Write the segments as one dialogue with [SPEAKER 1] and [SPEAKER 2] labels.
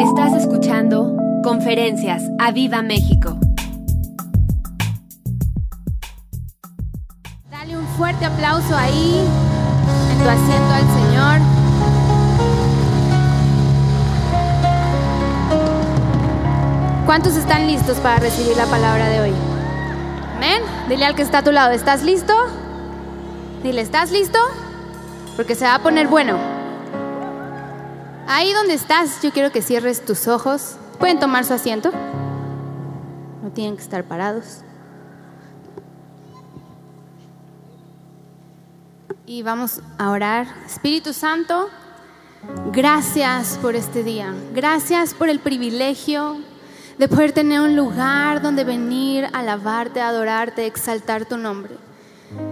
[SPEAKER 1] Estás escuchando Conferencias a Viva México.
[SPEAKER 2] Dale un fuerte aplauso ahí, en tu asiento al Señor. ¿Cuántos están listos para recibir la palabra de hoy? Amén. Dile al que está a tu lado, ¿estás listo? Dile, ¿estás listo? Porque se va a poner bueno. Ahí donde estás, yo quiero que cierres tus ojos. Pueden tomar su asiento. No tienen que estar parados. Y vamos a orar. Espíritu Santo, gracias por este día. Gracias por el privilegio de poder tener un lugar donde venir a alabarte, adorarte, exaltar tu nombre.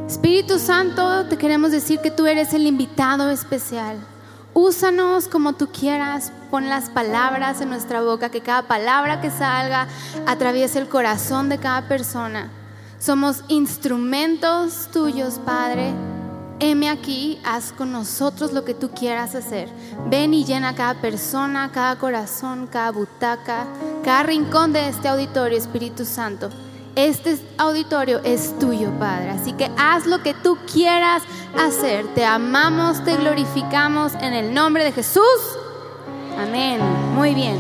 [SPEAKER 2] Espíritu Santo, te queremos decir que tú eres el invitado especial. Úsanos como tú quieras, pon las palabras en nuestra boca, que cada palabra que salga atraviese el corazón de cada persona. Somos instrumentos tuyos, Padre. Heme aquí, haz con nosotros lo que tú quieras hacer. Ven y llena cada persona, cada corazón, cada butaca, cada rincón de este auditorio, Espíritu Santo. Este auditorio es tuyo, Padre. Así que haz lo que tú quieras hacer. Te amamos, te glorificamos en el nombre de Jesús. Amén. Muy bien.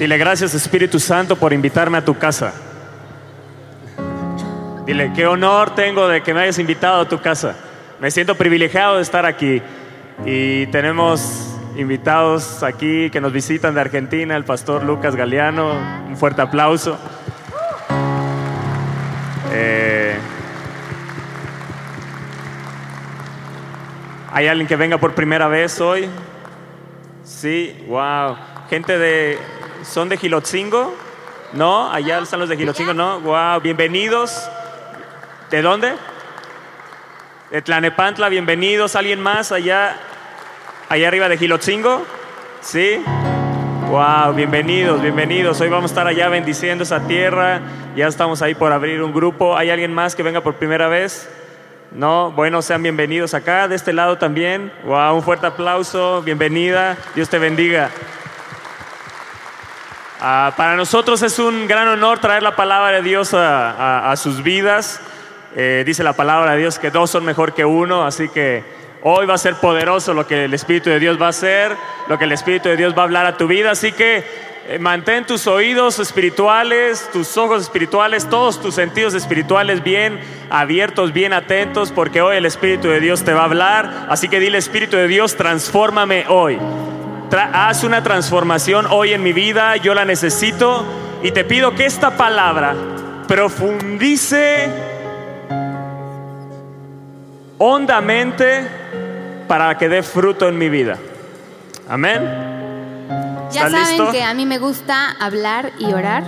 [SPEAKER 3] Dile gracias Espíritu Santo por invitarme a tu casa. Dile, qué honor tengo de que me hayas invitado a tu casa. Me siento privilegiado de estar aquí. Y tenemos invitados aquí que nos visitan de Argentina, el pastor Lucas Galeano. Un fuerte aplauso. Eh, ¿Hay alguien que venga por primera vez hoy? Sí, wow. Gente de. ¿Son de Gilotzingo? ¿No? Allá están los de Gilotzingo, ¿no? Wow, bienvenidos. ¿De dónde? De Tlanepantla, bienvenidos. ¿Alguien más allá? Allá arriba de Gilotzingo? ¿Sí? Wow, bienvenidos, bienvenidos. Hoy vamos a estar allá bendiciendo esa tierra. Ya estamos ahí por abrir un grupo. ¿Hay alguien más que venga por primera vez? No, bueno, sean bienvenidos acá, de este lado también. Wow, un fuerte aplauso, bienvenida, Dios te bendiga. Ah, para nosotros es un gran honor traer la palabra de Dios a, sus vidas. Eh, dice la palabra de Dios que dos son mejor que uno, así que hoy va a ser poderoso lo que el Espíritu de Dios va a hacer, lo que el Espíritu de Dios va a hablar a tu vida. Así que eh, mantén tus oídos espirituales, tus ojos espirituales, todos tus sentidos espirituales bien abiertos, bien atentos, porque hoy el Espíritu de Dios te va a hablar. Así que dile, Espíritu de Dios, transfórmame hoy. Haz una transformación hoy en mi vida, yo la necesito y te pido que esta palabra profundice hondamente para que dé fruto en mi vida. Amén.
[SPEAKER 2] Ya
[SPEAKER 3] ¿Estás
[SPEAKER 2] saben
[SPEAKER 3] listo?
[SPEAKER 2] que a mí me gusta hablar y orar,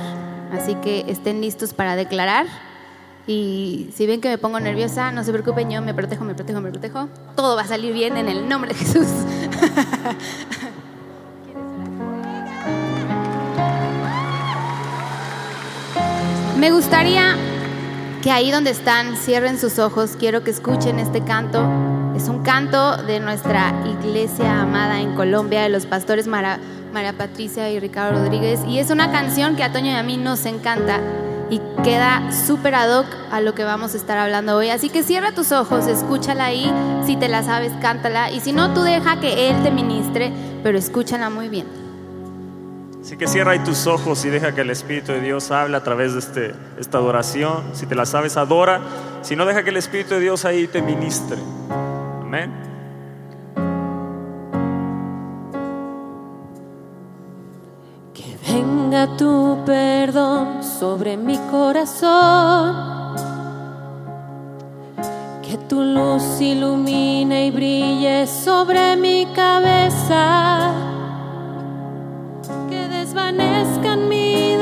[SPEAKER 2] así que estén listos para declarar. Y si ven que me pongo nerviosa, no se preocupen, yo me protejo, me protejo, me protejo. Todo va a salir bien en el nombre de Jesús. me gustaría que ahí donde están cierren sus ojos. Quiero que escuchen este canto. Es un canto de nuestra iglesia amada en Colombia, de los pastores Mara, María Patricia y Ricardo Rodríguez. Y es una canción que a Toño y a mí nos encanta y queda súper ad hoc a lo que vamos a estar hablando hoy. Así que cierra tus ojos, escúchala ahí. Si te la sabes, cántala. Y si no, tú deja que Él te ministre, pero escúchala muy bien.
[SPEAKER 3] Así que cierra ahí tus ojos y deja que el Espíritu de Dios hable a través de este, esta adoración. Si te la sabes, adora. Si no, deja que el Espíritu de Dios ahí te ministre.
[SPEAKER 4] Que venga tu perdón sobre mi corazón. Que tu luz ilumine y brille sobre mi cabeza. Que desvanezcan mi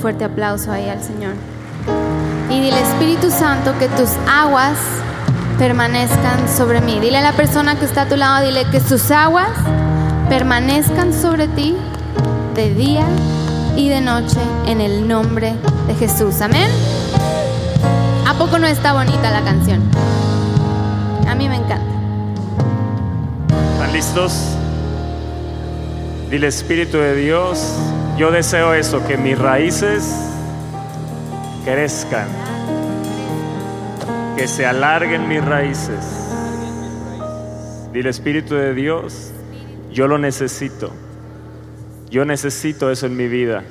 [SPEAKER 2] fuerte aplauso ahí al Señor. Y dile, Espíritu Santo, que tus aguas permanezcan sobre mí. Dile a la persona que está a tu lado, dile que sus aguas permanezcan sobre ti de día y de noche en el nombre de Jesús. Amén. ¿A poco no está bonita la canción? A mí me encanta.
[SPEAKER 3] ¿Están listos? Dile Espíritu de Dios, yo deseo eso, que mis raíces crezcan, que se alarguen mis raíces. Dile Espíritu de Dios, yo lo necesito. Yo necesito eso en mi vida.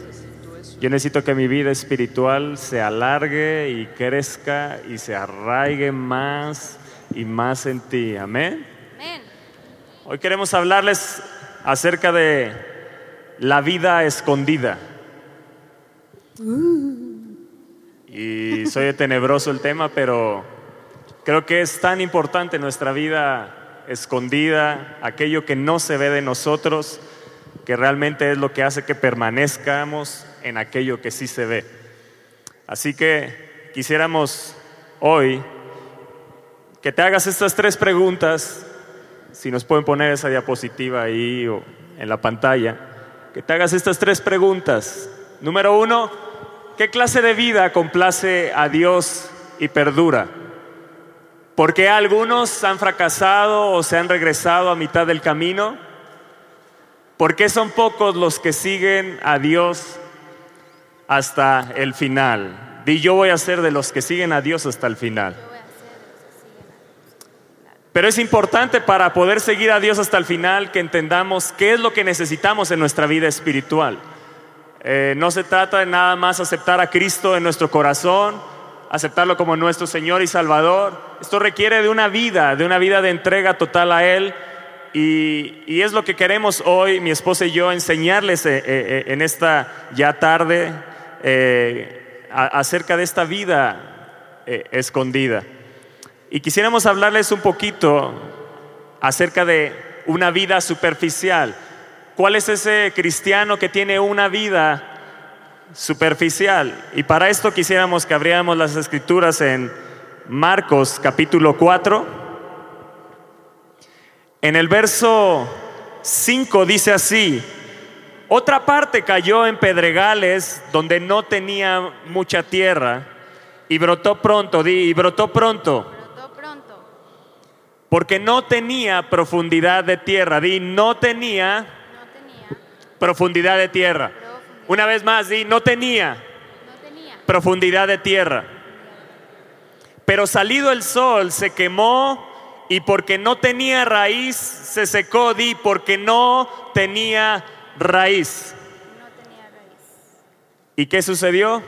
[SPEAKER 3] Yo necesito que mi vida espiritual se alargue y crezca y se arraigue más y más en ti. Amén.
[SPEAKER 2] Amén.
[SPEAKER 3] Hoy queremos hablarles acerca de la vida escondida. Y soy tenebroso el tema, pero creo que es tan importante nuestra vida escondida, aquello que no se ve de nosotros, que realmente es lo que hace que permanezcamos en aquello que sí se ve. Así que quisiéramos hoy que te hagas estas tres preguntas, si nos pueden poner esa diapositiva ahí o en la pantalla, que te hagas estas tres preguntas. Número uno, ¿qué clase de vida complace a Dios y perdura? ¿Por qué algunos han fracasado o se han regresado a mitad del camino? ¿Por qué son pocos los que siguen a Dios hasta el final? Di yo voy a ser de los que siguen a Dios hasta el final. Pero es importante para poder seguir a Dios hasta el final que entendamos qué es lo que necesitamos en nuestra vida espiritual. Eh, no se trata de nada más aceptar a Cristo en nuestro corazón, aceptarlo como nuestro Señor y Salvador. Esto requiere de una vida, de una vida de entrega total a Él. Y, es lo que queremos hoy, mi esposa y yo, enseñarles eh, eh, en esta ya tarde acerca de esta vida escondida. Y quisiéramos hablarles un poquito acerca de una vida superficial. ¿Cuál es ese cristiano que tiene una vida superficial? Y para esto quisiéramos que abriéramos las escrituras en Marcos capítulo 4. En el verso 5 dice así, otra parte cayó en pedregales donde no tenía mucha tierra y brotó pronto, y brotó pronto porque no tenía profundidad de tierra. Di, no tenía, profundidad de tierra. Una vez más, di, no tenía, profundidad de tierra. Pero salido el sol se quemó y porque no tenía raíz se secó, di, porque no tenía raíz. ¿Y qué sucedió?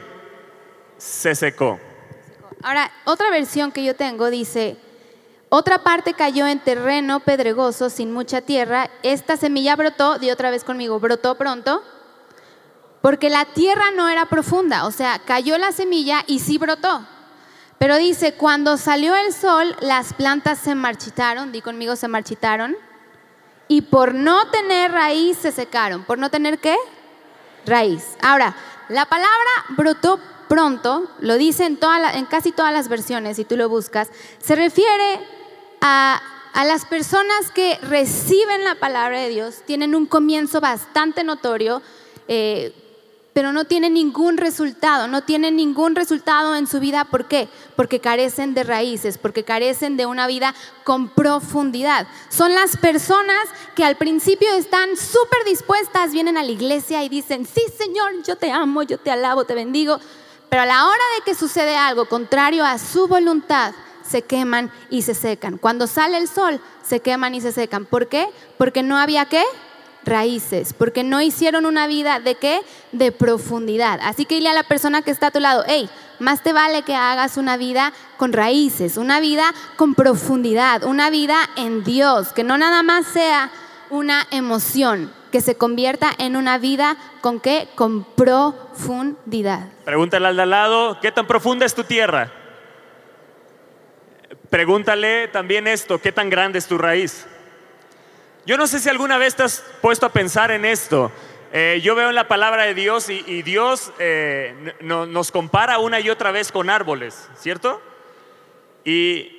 [SPEAKER 3] Se secó.
[SPEAKER 2] Ahora, otra versión que yo tengo dice, otra parte cayó en terreno pedregoso, sin mucha tierra. Esta semilla brotó, di otra vez conmigo, brotó pronto, porque la tierra no era profunda, o sea, cayó la semilla y sí brotó. Pero dice, cuando salió el sol, las plantas se marchitaron, di conmigo, se marchitaron, y por no tener raíz se secaron. ¿Por no tener qué? Raíz. Ahora, la palabra brotó pronto, lo dice en, en casi todas las versiones, si tú lo buscas, se refiere a, las personas que reciben la palabra de Dios, tienen un comienzo bastante notorio, eh, pero no tienen ningún resultado, no tienen ningún resultado en su vida. ¿Por qué? Porque carecen de raíces, porque carecen de una vida con profundidad. Son las personas que al principio están súper dispuestas, vienen a la iglesia y dicen, sí Señor, yo te amo, yo te alabo, te bendigo, pero a la hora de que sucede algo contrario a su voluntad, se queman y se secan. Cuando sale el sol, se queman y se secan. ¿Por qué? Porque no había qué? Raíces, porque no hicieron una vida de qué? De profundidad. Así que dile a la persona que está a tu lado, hey, más te vale que hagas una vida con raíces, una vida con profundidad, una vida en Dios, que no nada más sea una emoción, que se convierta en una vida con qué? Con profundidad.
[SPEAKER 3] Pregúntale al de al lado, ¿qué tan profunda es tu tierra? Pregúntale también esto, ¿qué tan grande es tu raíz? Yo no sé si alguna vez te has puesto a pensar en esto. Eh, yo veo en la palabra de Dios y, Dios eh, nos compara una y otra vez con árboles, ¿cierto? Y,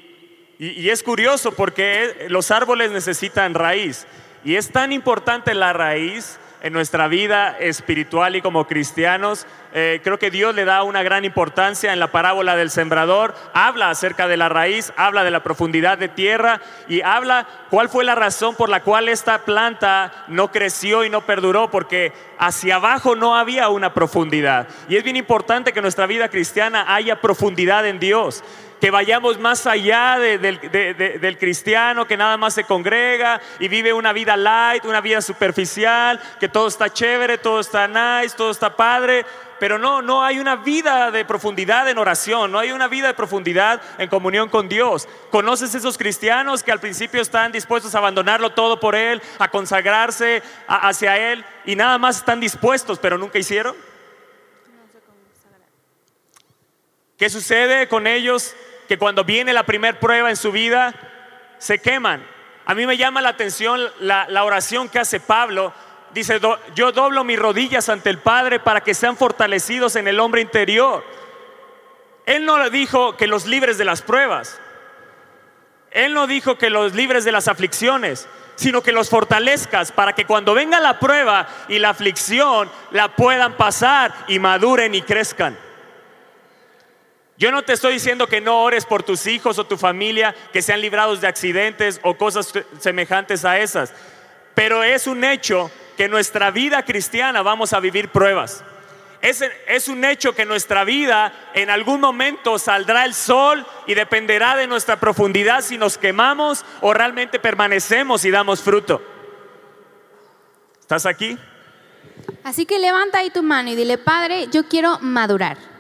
[SPEAKER 3] es curioso porque los árboles necesitan raíz. Y es tan importante la raíz en nuestra vida espiritual y como cristianos. Eh, creo que Dios le da una gran importancia en la parábola del sembrador. Habla acerca de la raíz, habla de la profundidad de tierra y habla cuál fue la razón por la cual esta planta no creció y no perduró, porque hacia abajo no había una profundidad. Y es bien importante que en nuestra vida cristiana haya profundidad en Dios que vayamos más allá de- del, de- de- del cristiano que nada más se congrega y vive una vida light, una vida superficial, que todo está chévere, todo está nice, todo está padre, pero no, no hay una vida de profundidad en oración, no hay una vida de profundidad en comunión con Dios. ¿Conoces esos cristianos que al principio están dispuestos a abandonarlo todo por Él, a consagrarse hacia Él y nada más están dispuestos, pero nunca hicieron? ¿Qué sucede con ellos? Que cuando viene la primer prueba en su vida, se queman. A mí me llama la atención la, oración que hace Pablo. Dice, "Do- yo doblo mis rodillas ante el Padre para que sean fortalecidos en el hombre interior. Él no le dijo que los libres de las pruebas. Él no dijo que los libres de las aflicciones, sino que los fortalezcas para que cuando venga la prueba y la aflicción la puedan pasar y maduren y crezcan. Yo no te estoy diciendo que no ores por tus hijos o tu familia que sean librados de accidentes o cosas semejantes a esas, pero es un hecho que nuestra vida cristiana vamos a vivir pruebas. Es, es un hecho que nuestra vida en algún momento saldrá el sol y dependerá de nuestra profundidad si nos quemamos o realmente permanecemos y damos fruto. ¿Estás aquí?
[SPEAKER 2] Así que levanta ahí tu mano y dile, Padre, yo quiero madurar.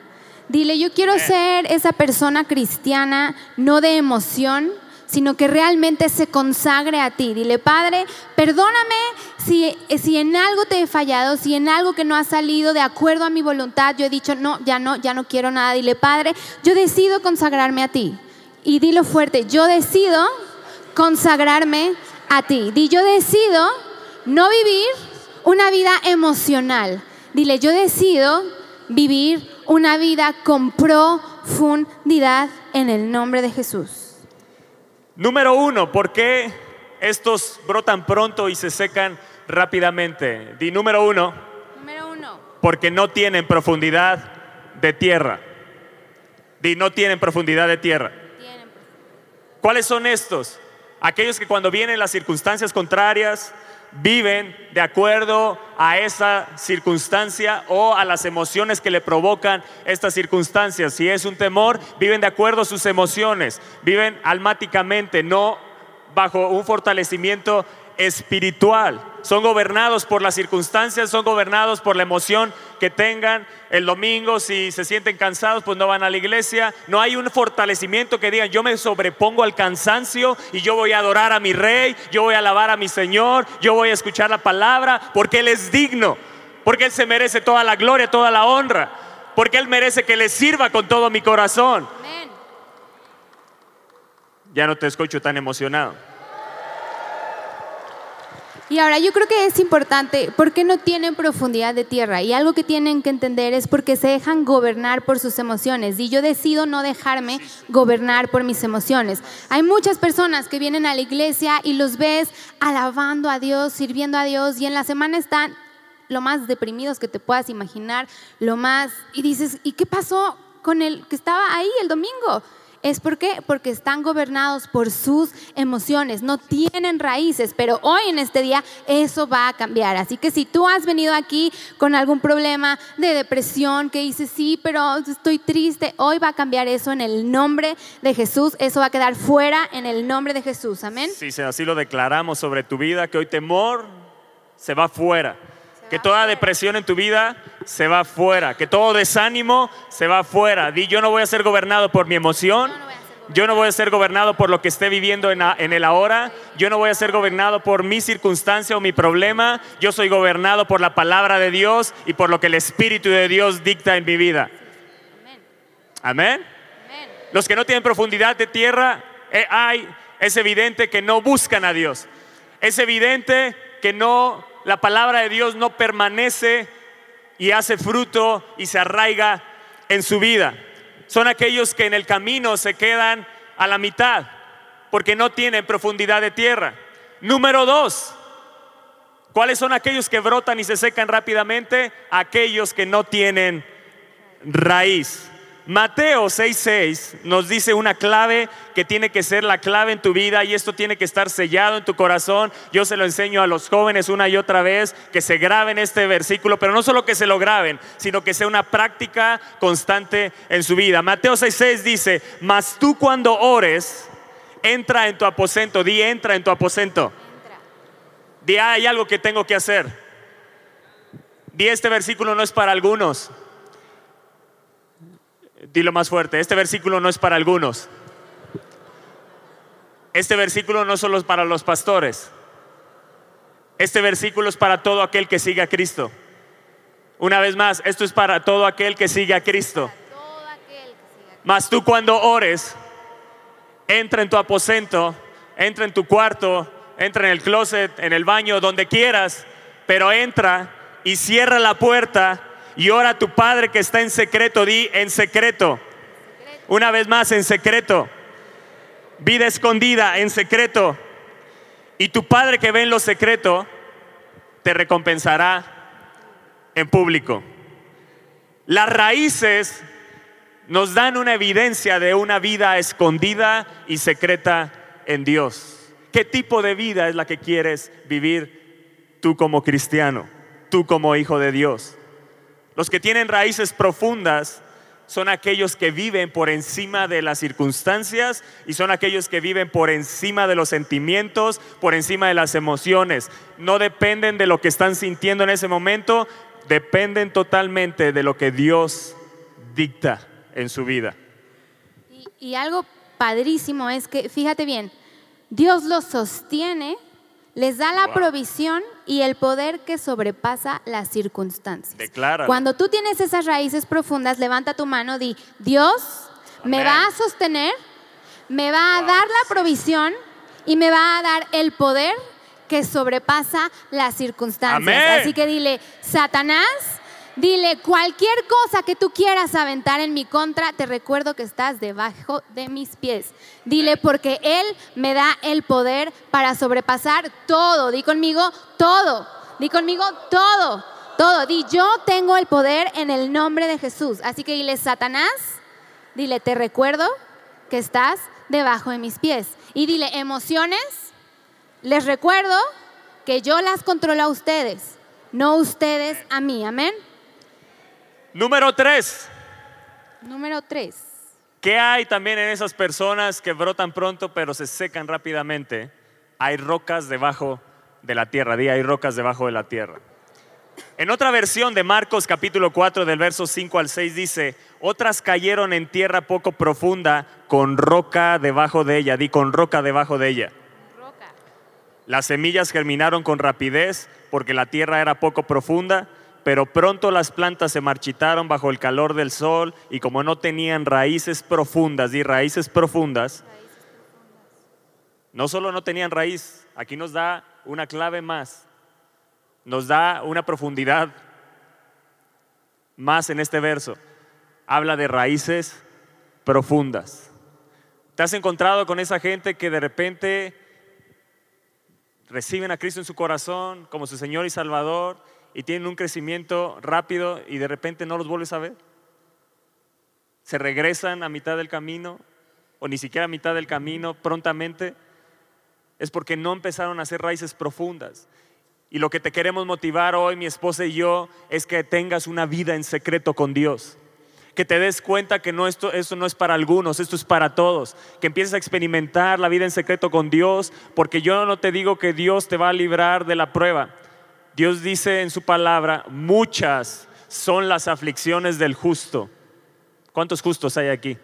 [SPEAKER 2] Dile, yo quiero ser esa persona cristiana, no de emoción, sino que realmente se consagre a ti. Dile, Padre, perdóname si, si en algo te he fallado, si en algo que no ha salido de acuerdo a mi voluntad, yo he dicho, no, ya no, ya no quiero nada. Dile, Padre, yo decido consagrarme a ti. Y dilo fuerte, yo decido consagrarme a ti. Di, yo decido no vivir una vida emocional. Dile, yo decido vivir una vida con profundidad en el nombre de Jesús.
[SPEAKER 3] Número uno, ¿por qué estos brotan pronto y se secan rápidamente? Di número uno,
[SPEAKER 2] Número uno.
[SPEAKER 3] porque no tienen profundidad de tierra. Di no tienen profundidad de tierra. ¿Cuáles son estos? Aquellos que cuando vienen las circunstancias contrarias viven de acuerdo a esa circunstancia o a las emociones que le provocan estas circunstancias. Si es un temor, viven de acuerdo a sus emociones, viven almáticamente, no bajo un fortalecimiento espiritual. Son gobernados por las circunstancias, son gobernados por la emoción que tengan. El domingo, si se sienten cansados, pues no van a la iglesia. No hay un fortalecimiento que digan, yo me sobrepongo al cansancio y yo voy a adorar a mi rey, yo voy a alabar a mi Señor, yo voy a escuchar la palabra, porque Él es digno, porque Él se merece toda la gloria, toda la honra, porque Él merece que le sirva con todo mi corazón.
[SPEAKER 2] Amén.
[SPEAKER 3] Ya no te escucho tan emocionado.
[SPEAKER 2] Y ahora yo creo que es importante, porque no tienen profundidad de tierra? Y algo que tienen que entender es porque se dejan gobernar por sus emociones. Y yo decido no dejarme gobernar por mis emociones. Hay muchas personas que vienen a la iglesia y los ves alabando a Dios, sirviendo a Dios, y en la semana están lo más deprimidos que te puedas imaginar, lo más... Y dices, ¿y qué pasó con el que estaba ahí el domingo? ¿Es por? Porque están gobernados por sus emociones, no tienen raíces, pero hoy en este día eso va a cambiar. Así que si tú has venido aquí con algún problema de depresión, que dices, sí, pero estoy triste, hoy va a cambiar eso en el nombre de Jesús, eso va a quedar fuera en el nombre de Jesús, amén.
[SPEAKER 3] Sí, sí, así lo declaramos sobre tu vida, que hoy temor se va fuera. Que toda depresión en tu vida se va fuera. Que todo desánimo se va fuera. Di, yo no voy a ser gobernado por mi emoción.
[SPEAKER 2] Yo no voy a ser gobernado.
[SPEAKER 3] Por lo que esté viviendo en, a- en el ahora. Yo no voy a ser gobernado por mi circunstancia o mi problema. Yo soy gobernado por la palabra de Dios y por lo que el Espíritu de Dios dicta en mi vida.
[SPEAKER 2] Amén.
[SPEAKER 3] Los que no tienen profundidad de tierra, eh, hay, es evidente que no buscan a Dios. Es evidente que no la palabra de Dios no permanece y hace fruto y se arraiga en su vida. Son aquellos que en el camino se quedan a la mitad porque no tienen profundidad de tierra. Número dos, ¿cuáles son aquellos que brotan y se secan rápidamente? Aquellos que no tienen raíz. Mateo 6:6 nos dice una clave que tiene que ser la clave en tu vida y esto tiene que estar sellado en tu corazón. Yo se lo enseño a los jóvenes una y otra vez que se graben este versículo, pero no solo que se lo graben, sino que sea una práctica constante en su vida. Mateo 6:6 dice, "Mas tú cuando ores, entra en tu aposento, di entra en tu aposento." Di "Ah, hay algo que tengo que hacer. Di este versículo no es para algunos. Dilo más fuerte, este versículo no es para algunos. Este versículo no solo es para los pastores. Este versículo es para todo aquel que sigue a Cristo. Una vez más, esto es para todo aquel que sigue a Cristo. Mas tú cuando ores, entra en tu aposento, entra en tu cuarto, entra en el closet, en el baño, donde quieras, pero entra y cierra la puerta y ora a tu Padre que está en secreto, di en secreto. Una vez más, en secreto. Vida escondida, en secreto. Y tu Padre que ve en lo secreto, te recompensará en público. Las raíces nos dan una evidencia de una vida escondida y secreta en Dios. ¿Qué tipo de vida es la que quieres vivir tú como cristiano, tú como hijo de Dios? Los que tienen raíces profundas son aquellos que viven por encima de las circunstancias y son aquellos que viven por encima de los sentimientos, por encima de las emociones. No dependen de lo que están sintiendo en ese momento, dependen totalmente de lo que Dios dicta en su vida.
[SPEAKER 2] Y, algo padrísimo es que, fíjate bien, Dios los sostiene, les da la
[SPEAKER 3] Wow.
[SPEAKER 2] provisión y el poder que sobrepasa las circunstancias.
[SPEAKER 3] Decláralo.
[SPEAKER 2] Cuando tú tienes esas raíces profundas, levanta tu mano, di, Dios me va a sostener, me va a dar la provisión y me va a dar el poder que sobrepasa las circunstancias.
[SPEAKER 3] Amén.
[SPEAKER 2] Así que dile, Satanás, dile cualquier cosa que tú quieras aventar en mi contra, te recuerdo que estás debajo de mis pies. Dile porque Él me da el poder para sobrepasar todo. Di conmigo, todo. Di conmigo, todo. Todo. Di, yo tengo el poder en el nombre de Jesús. Así que dile, Satanás, dile, te recuerdo que estás debajo de mis pies. Y dile, emociones, les recuerdo que yo las controlo a ustedes, no ustedes a mí. Amén.
[SPEAKER 3] Número tres.
[SPEAKER 2] Número tres.
[SPEAKER 3] ¿Qué hay también en esas personas que brotan pronto pero se secan rápidamente? Hay rocas debajo de la tierra. Di, hay rocas debajo de la tierra. En otra versión de Marcos capítulo 4 del verso 5 al 6 dice, otras cayeron en tierra poco profunda con roca debajo de ella. Di, con roca debajo de ella. Las semillas germinaron con rapidez porque la tierra era poco profunda, pero pronto las plantas se marchitaron bajo el calor del sol y como no tenían raíces profundas, di raíces profundas, no solo no tenían raíz, aquí nos da una clave más, nos da una profundidad más en este verso. Habla de raíces profundas. ¿Te has encontrado con esa gente que de repente reciben a Cristo en su corazón como su Señor y Salvador y tienen un crecimiento rápido y de repente no los vuelves a ver? ¿Se regresan a mitad del camino o ni siquiera a mitad del camino prontamente? Es porque no empezaron a hacer raíces profundas. Y lo que te queremos motivar hoy, mi esposa y yo, es que tengas una vida en secreto con Dios. Que te des cuenta que no esto, esto no es para algunos, esto es para todos. Que empieces a experimentar la vida en secreto con Dios, porque yo no te digo que Dios te va a librar de la prueba. Dios dice en su palabra, muchas son las aflicciones del justo. ¿Cuántos justos hay aquí?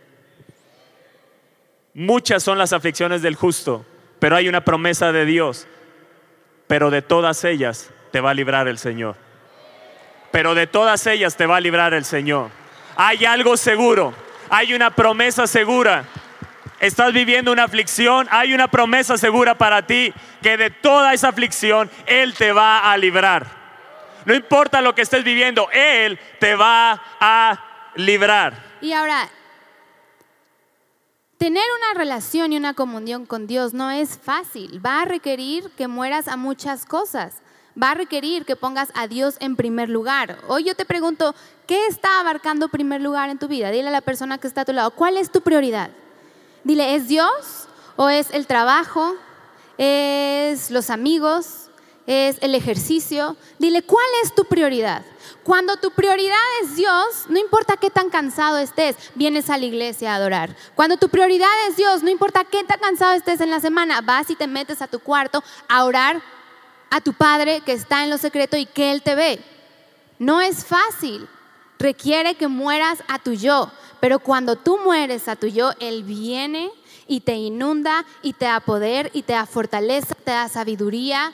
[SPEAKER 3] Muchas son las aflicciones del justo, pero hay una promesa de Dios. Pero de todas ellas te va a librar el Señor. Pero de todas ellas te va a librar el Señor. Hay algo seguro, hay una promesa segura. Estás viviendo una aflicción, hay una promesa segura para ti que de toda esa aflicción Él te va a librar. No importa lo que estés viviendo, Él te va a librar.
[SPEAKER 2] Y ahora, tener una relación y una comunión con Dios no es fácil. Va a requerir que mueras a muchas cosas. Va a requerir que pongas a Dios en primer lugar. Hoy yo te pregunto, ¿qué está abarcando primer lugar en tu vida? Dile a la persona que está a tu lado, ¿cuál es tu prioridad? Dile, ¿es Dios o es el trabajo? ¿Es los amigos? ¿Es el ejercicio? Dile, ¿cuál es tu prioridad? Cuando tu prioridad es Dios, no importa qué tan cansado estés, vienes a la iglesia a adorar. Cuando tu prioridad es Dios, no importa qué tan cansado estés en la semana, vas y te metes a tu cuarto a orar a tu Padre que está en lo secreto y que Él te ve. No es fácil, requiere que mueras a tu yo, pero cuando tú mueres a tu yo, Él viene y te inunda y te da poder y te da fortaleza, te da sabiduría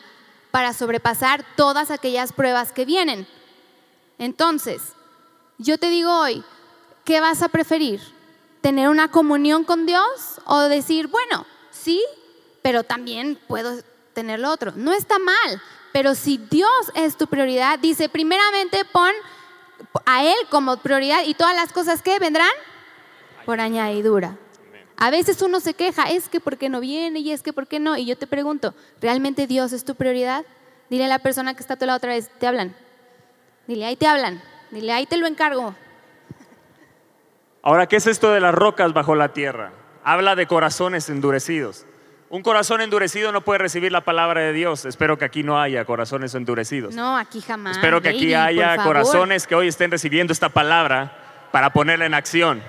[SPEAKER 2] para sobrepasar todas aquellas pruebas que vienen. Entonces, yo te digo hoy, ¿qué vas a preferir? ¿Tener una comunión con Dios o decir, bueno, sí, pero también puedo tener lo otro? No está mal, pero si Dios es tu prioridad, dice, primeramente pon a Él como prioridad y todas las cosas que vendrán por añadidura. A veces uno se queja, es que por qué no viene y es que por qué no. Y yo te pregunto, ¿realmente Dios es tu prioridad? Dile a la persona que está a tu lado otra vez, te hablan. Dile, ahí te hablan. Dile, ahí te lo encargo.
[SPEAKER 3] Ahora, ¿qué es esto de las rocas bajo la tierra? Habla de corazones endurecidos. Un corazón endurecido no puede recibir la palabra de Dios. Espero que aquí no haya corazones endurecidos.
[SPEAKER 2] No, aquí jamás.
[SPEAKER 3] Espero que aquí
[SPEAKER 2] Baby,
[SPEAKER 3] haya corazones que hoy estén recibiendo esta palabra para ponerla en acción.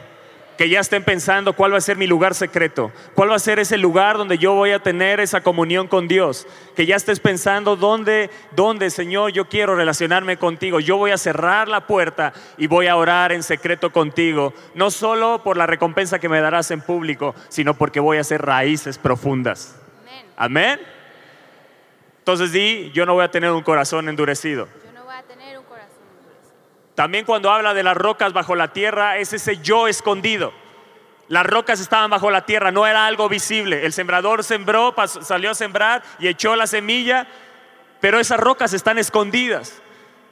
[SPEAKER 3] Que ya estén pensando cuál va a ser mi lugar secreto, cuál va a ser ese lugar donde yo voy a tener esa comunión con Dios. Que ya estés pensando dónde, dónde, Señor, yo quiero relacionarme contigo. Yo voy a cerrar la puerta y voy a orar en secreto contigo. No solo por la recompensa que me darás en público, sino porque voy a hacer raíces profundas.
[SPEAKER 2] Amén.
[SPEAKER 3] Amén. Entonces di, yo no voy a tener un corazón endurecido.
[SPEAKER 2] Yo no voy a tener un corazón endurecido.
[SPEAKER 3] También cuando habla de las rocas bajo la tierra, es ese yo escondido. Las rocas estaban bajo la tierra, no era algo visible. El sembrador sembró, pasó- salió a sembrar y echó la semilla, pero esas rocas están escondidas.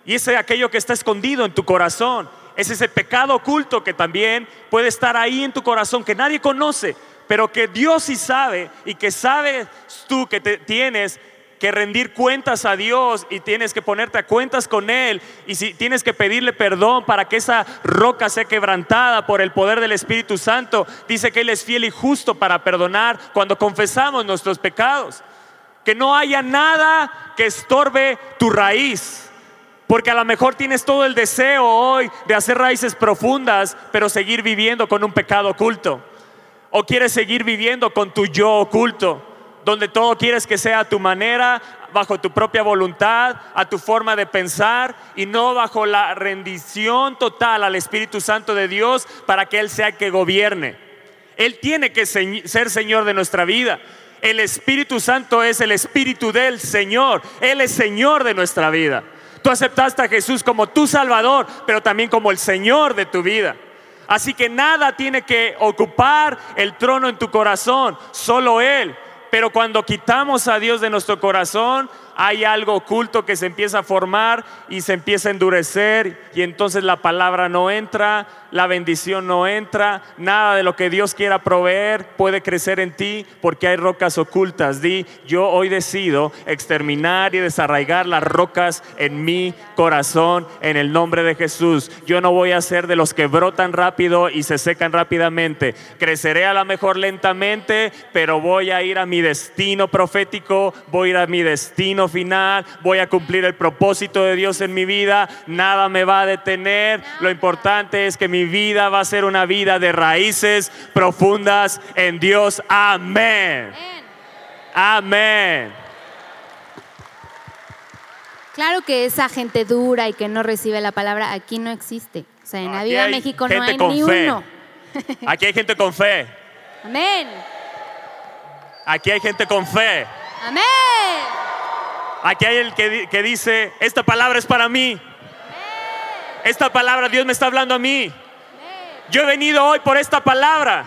[SPEAKER 3] Y ese aquello que está escondido en tu corazón, es ese pecado oculto que también puede estar ahí en tu corazón, que nadie conoce, pero que Dios sí sabe y que sabes tú que te tienes que rendir cuentas a Dios y tienes que ponerte a cuentas con Él y si tienes que pedirle perdón para que esa roca sea quebrantada por el poder del Espíritu Santo, dice que Él es fiel y justo para perdonar cuando confesamos nuestros pecados. Que no haya nada que estorbe tu raíz. Porque a lo mejor tienes todo el deseo hoy de hacer raíces profundas, pero seguir viviendo con un pecado oculto. O quieres seguir viviendo con tu yo oculto, donde todo quieres que sea a tu manera, bajo tu propia voluntad, a tu forma de pensar y no bajo la rendición total al Espíritu Santo de Dios para que Él sea el que gobierne. Él tiene que se- ser Señor de nuestra vida. El Espíritu Santo es el Espíritu del Señor. Él es Señor de nuestra vida. Tú aceptaste a Jesús como tu Salvador, pero también como el Señor de tu vida. Así que nada tiene que ocupar el trono en tu corazón, solo Él. Pero cuando quitamos a Dios de nuestro corazón, hay algo oculto que se empieza a formar y se empieza a endurecer y entonces la palabra no entra, la bendición no entra, nada de lo que Dios quiera proveer puede crecer en ti porque hay rocas ocultas. Di, yo hoy decido exterminar y desarraigar las rocas en mi corazón en el nombre de Jesús. Yo no voy a ser de los que brotan rápido y se secan rápidamente. Creceré a lo mejor lentamente, pero voy a ir a mi destino profético, voy a ir a mi destino final, voy a cumplir el propósito de Dios en mi vida, nada me va a detener. Lo importante es que mi vida va a ser una vida de raíces profundas en Dios. Amén.
[SPEAKER 2] Amén. Claro que esa gente dura y que no recibe la palabra aquí no existe. O sea, en
[SPEAKER 3] Aquí
[SPEAKER 2] la vida
[SPEAKER 3] hay
[SPEAKER 2] México no hay ni
[SPEAKER 3] fe.
[SPEAKER 2] uno.
[SPEAKER 3] Aquí hay gente con fe.
[SPEAKER 2] Amén.
[SPEAKER 3] Aquí hay gente con fe.
[SPEAKER 2] Amén.
[SPEAKER 3] Aquí hay el que, que dice, esta palabra es para mí. Esta palabra Dios me está hablando a mí. Yo he venido hoy por esta palabra.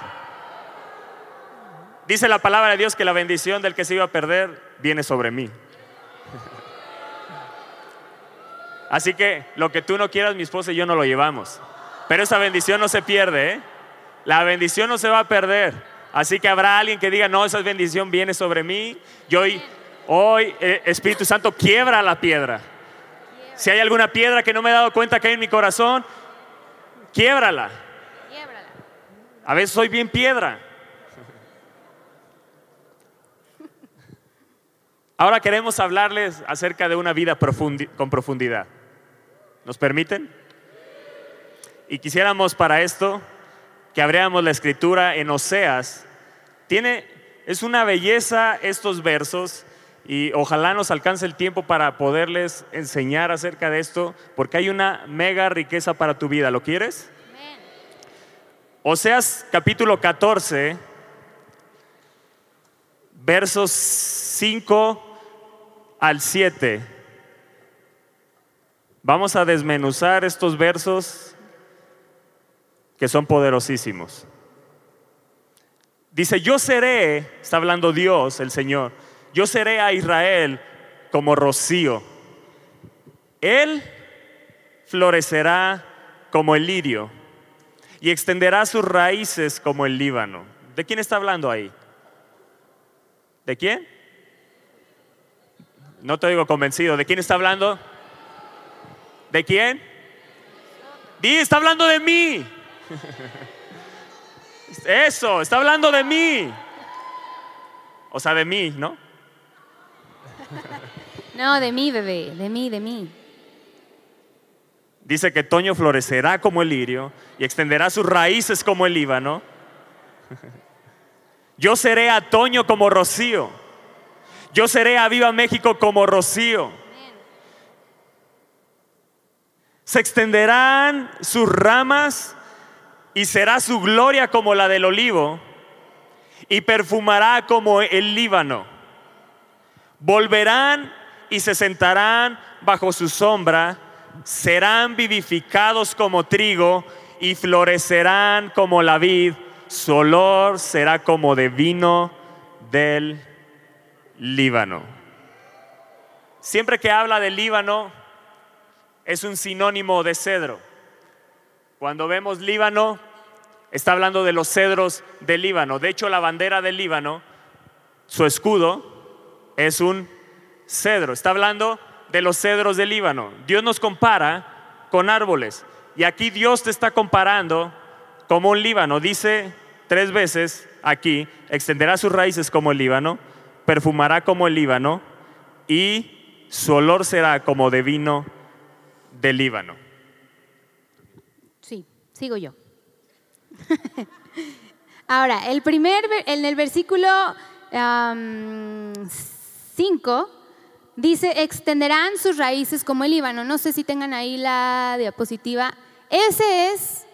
[SPEAKER 3] Dice la palabra de Dios que la bendición del que se iba a perder viene sobre mí. Así que lo que tú no quieras, mi esposa y yo no lo llevamos. Pero esa bendición no se pierde, ¿eh? La bendición no se va a perder. Así que habrá alguien que diga, no, esa bendición viene sobre mí. Y hoy, hoy eh, Espíritu Santo quiebra la piedra. Si hay alguna piedra que no me he dado cuenta que hay en mi corazón, quiebrala. A veces soy bien piedra. Ahora queremos hablarles acerca de una vida con profundidad. ¿Nos permiten? Y quisiéramos para esto que abriéramos la escritura en Oseas. Tiene, es una belleza estos versos y ojalá nos alcance el tiempo para poderles enseñar acerca de esto, porque hay una mega riqueza para tu vida. ¿Lo quieres? Oseas capítulo 14, versos 5 al 7. Vamos a desmenuzar estos versos que son poderosísimos. Dice, yo seré, está hablando Dios, el Señor, yo seré a Israel como rocío. Él florecerá como el lirio y extenderá sus raíces como el Líbano. ¿De quién está hablando ahí? ¿De quién? No te digo convencido. ¿De quién está hablando? ¿De quién? Di, está hablando de mí. Eso, está hablando de mí. O sea, de mí, ¿no?
[SPEAKER 2] No, de mí, bebé, de mí, de mí.
[SPEAKER 3] Dice que Toño florecerá como el lirio y extenderá sus raíces como el Líbano. Yo seré a Toño como rocío yo seré a Viva México como rocío. Se extenderán sus ramas y será su gloria como la del olivo y perfumará como el Líbano. Volverán y se sentarán bajo su sombra, serán vivificados como trigo y florecerán como la vid, su olor será como de vino del Líbano. Siempre que habla de Líbano es un sinónimo de cedro. Cuando vemos Líbano, está hablando de los cedros del Líbano. De hecho, la bandera del Líbano, su escudo, es un cedro. Está hablando de los cedros del Líbano. Dios nos compara con árboles. Y aquí Dios te está comparando como un Líbano. Dice tres veces aquí, extenderá sus raíces como el Líbano perfumará como el Líbano y su olor será como de vino del Líbano.
[SPEAKER 2] Sí, sigo yo. Ahora, el primer, en el versículo 5 dice, extenderán sus raíces como el Líbano. No sé si tengan ahí la diapositiva. Ese es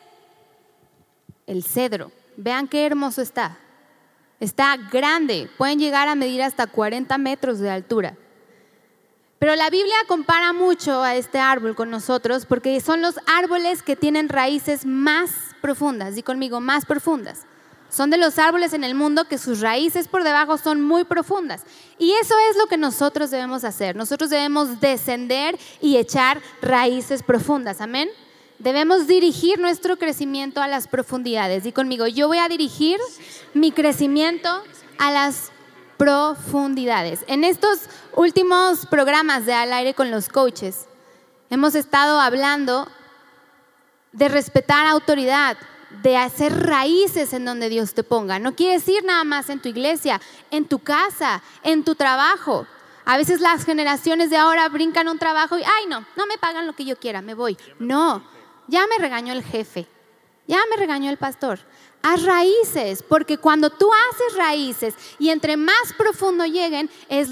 [SPEAKER 2] el cedro. Vean qué hermoso está. Está grande, pueden llegar a medir hasta 40 metros de altura. Pero la Biblia compara mucho a este árbol con nosotros porque son los árboles que tienen raíces más profundas, y conmigo, más profundas. Son de los árboles en el mundo que sus raíces por debajo son muy profundas. Y eso es lo que nosotros debemos hacer. Nosotros debemos descender y echar raíces profundas. Amén. Debemos dirigir nuestro crecimiento a las profundidades. Y conmigo, yo voy a dirigir mi crecimiento a las profundidades. En estos últimos programas de Al aire con los coaches, hemos estado hablando de respetar autoridad, de hacer raíces en donde Dios te ponga. No quiere decir nada más en tu iglesia, en tu casa, en tu trabajo. A veces las generaciones de ahora brincan un trabajo y, ay, no, no me pagan lo que yo quiera, me voy. No, ya me regañó el jefe, ya me regañó el pastor. Haz raíces, porque cuando tú haces raíces y entre más profundo lleguen, es,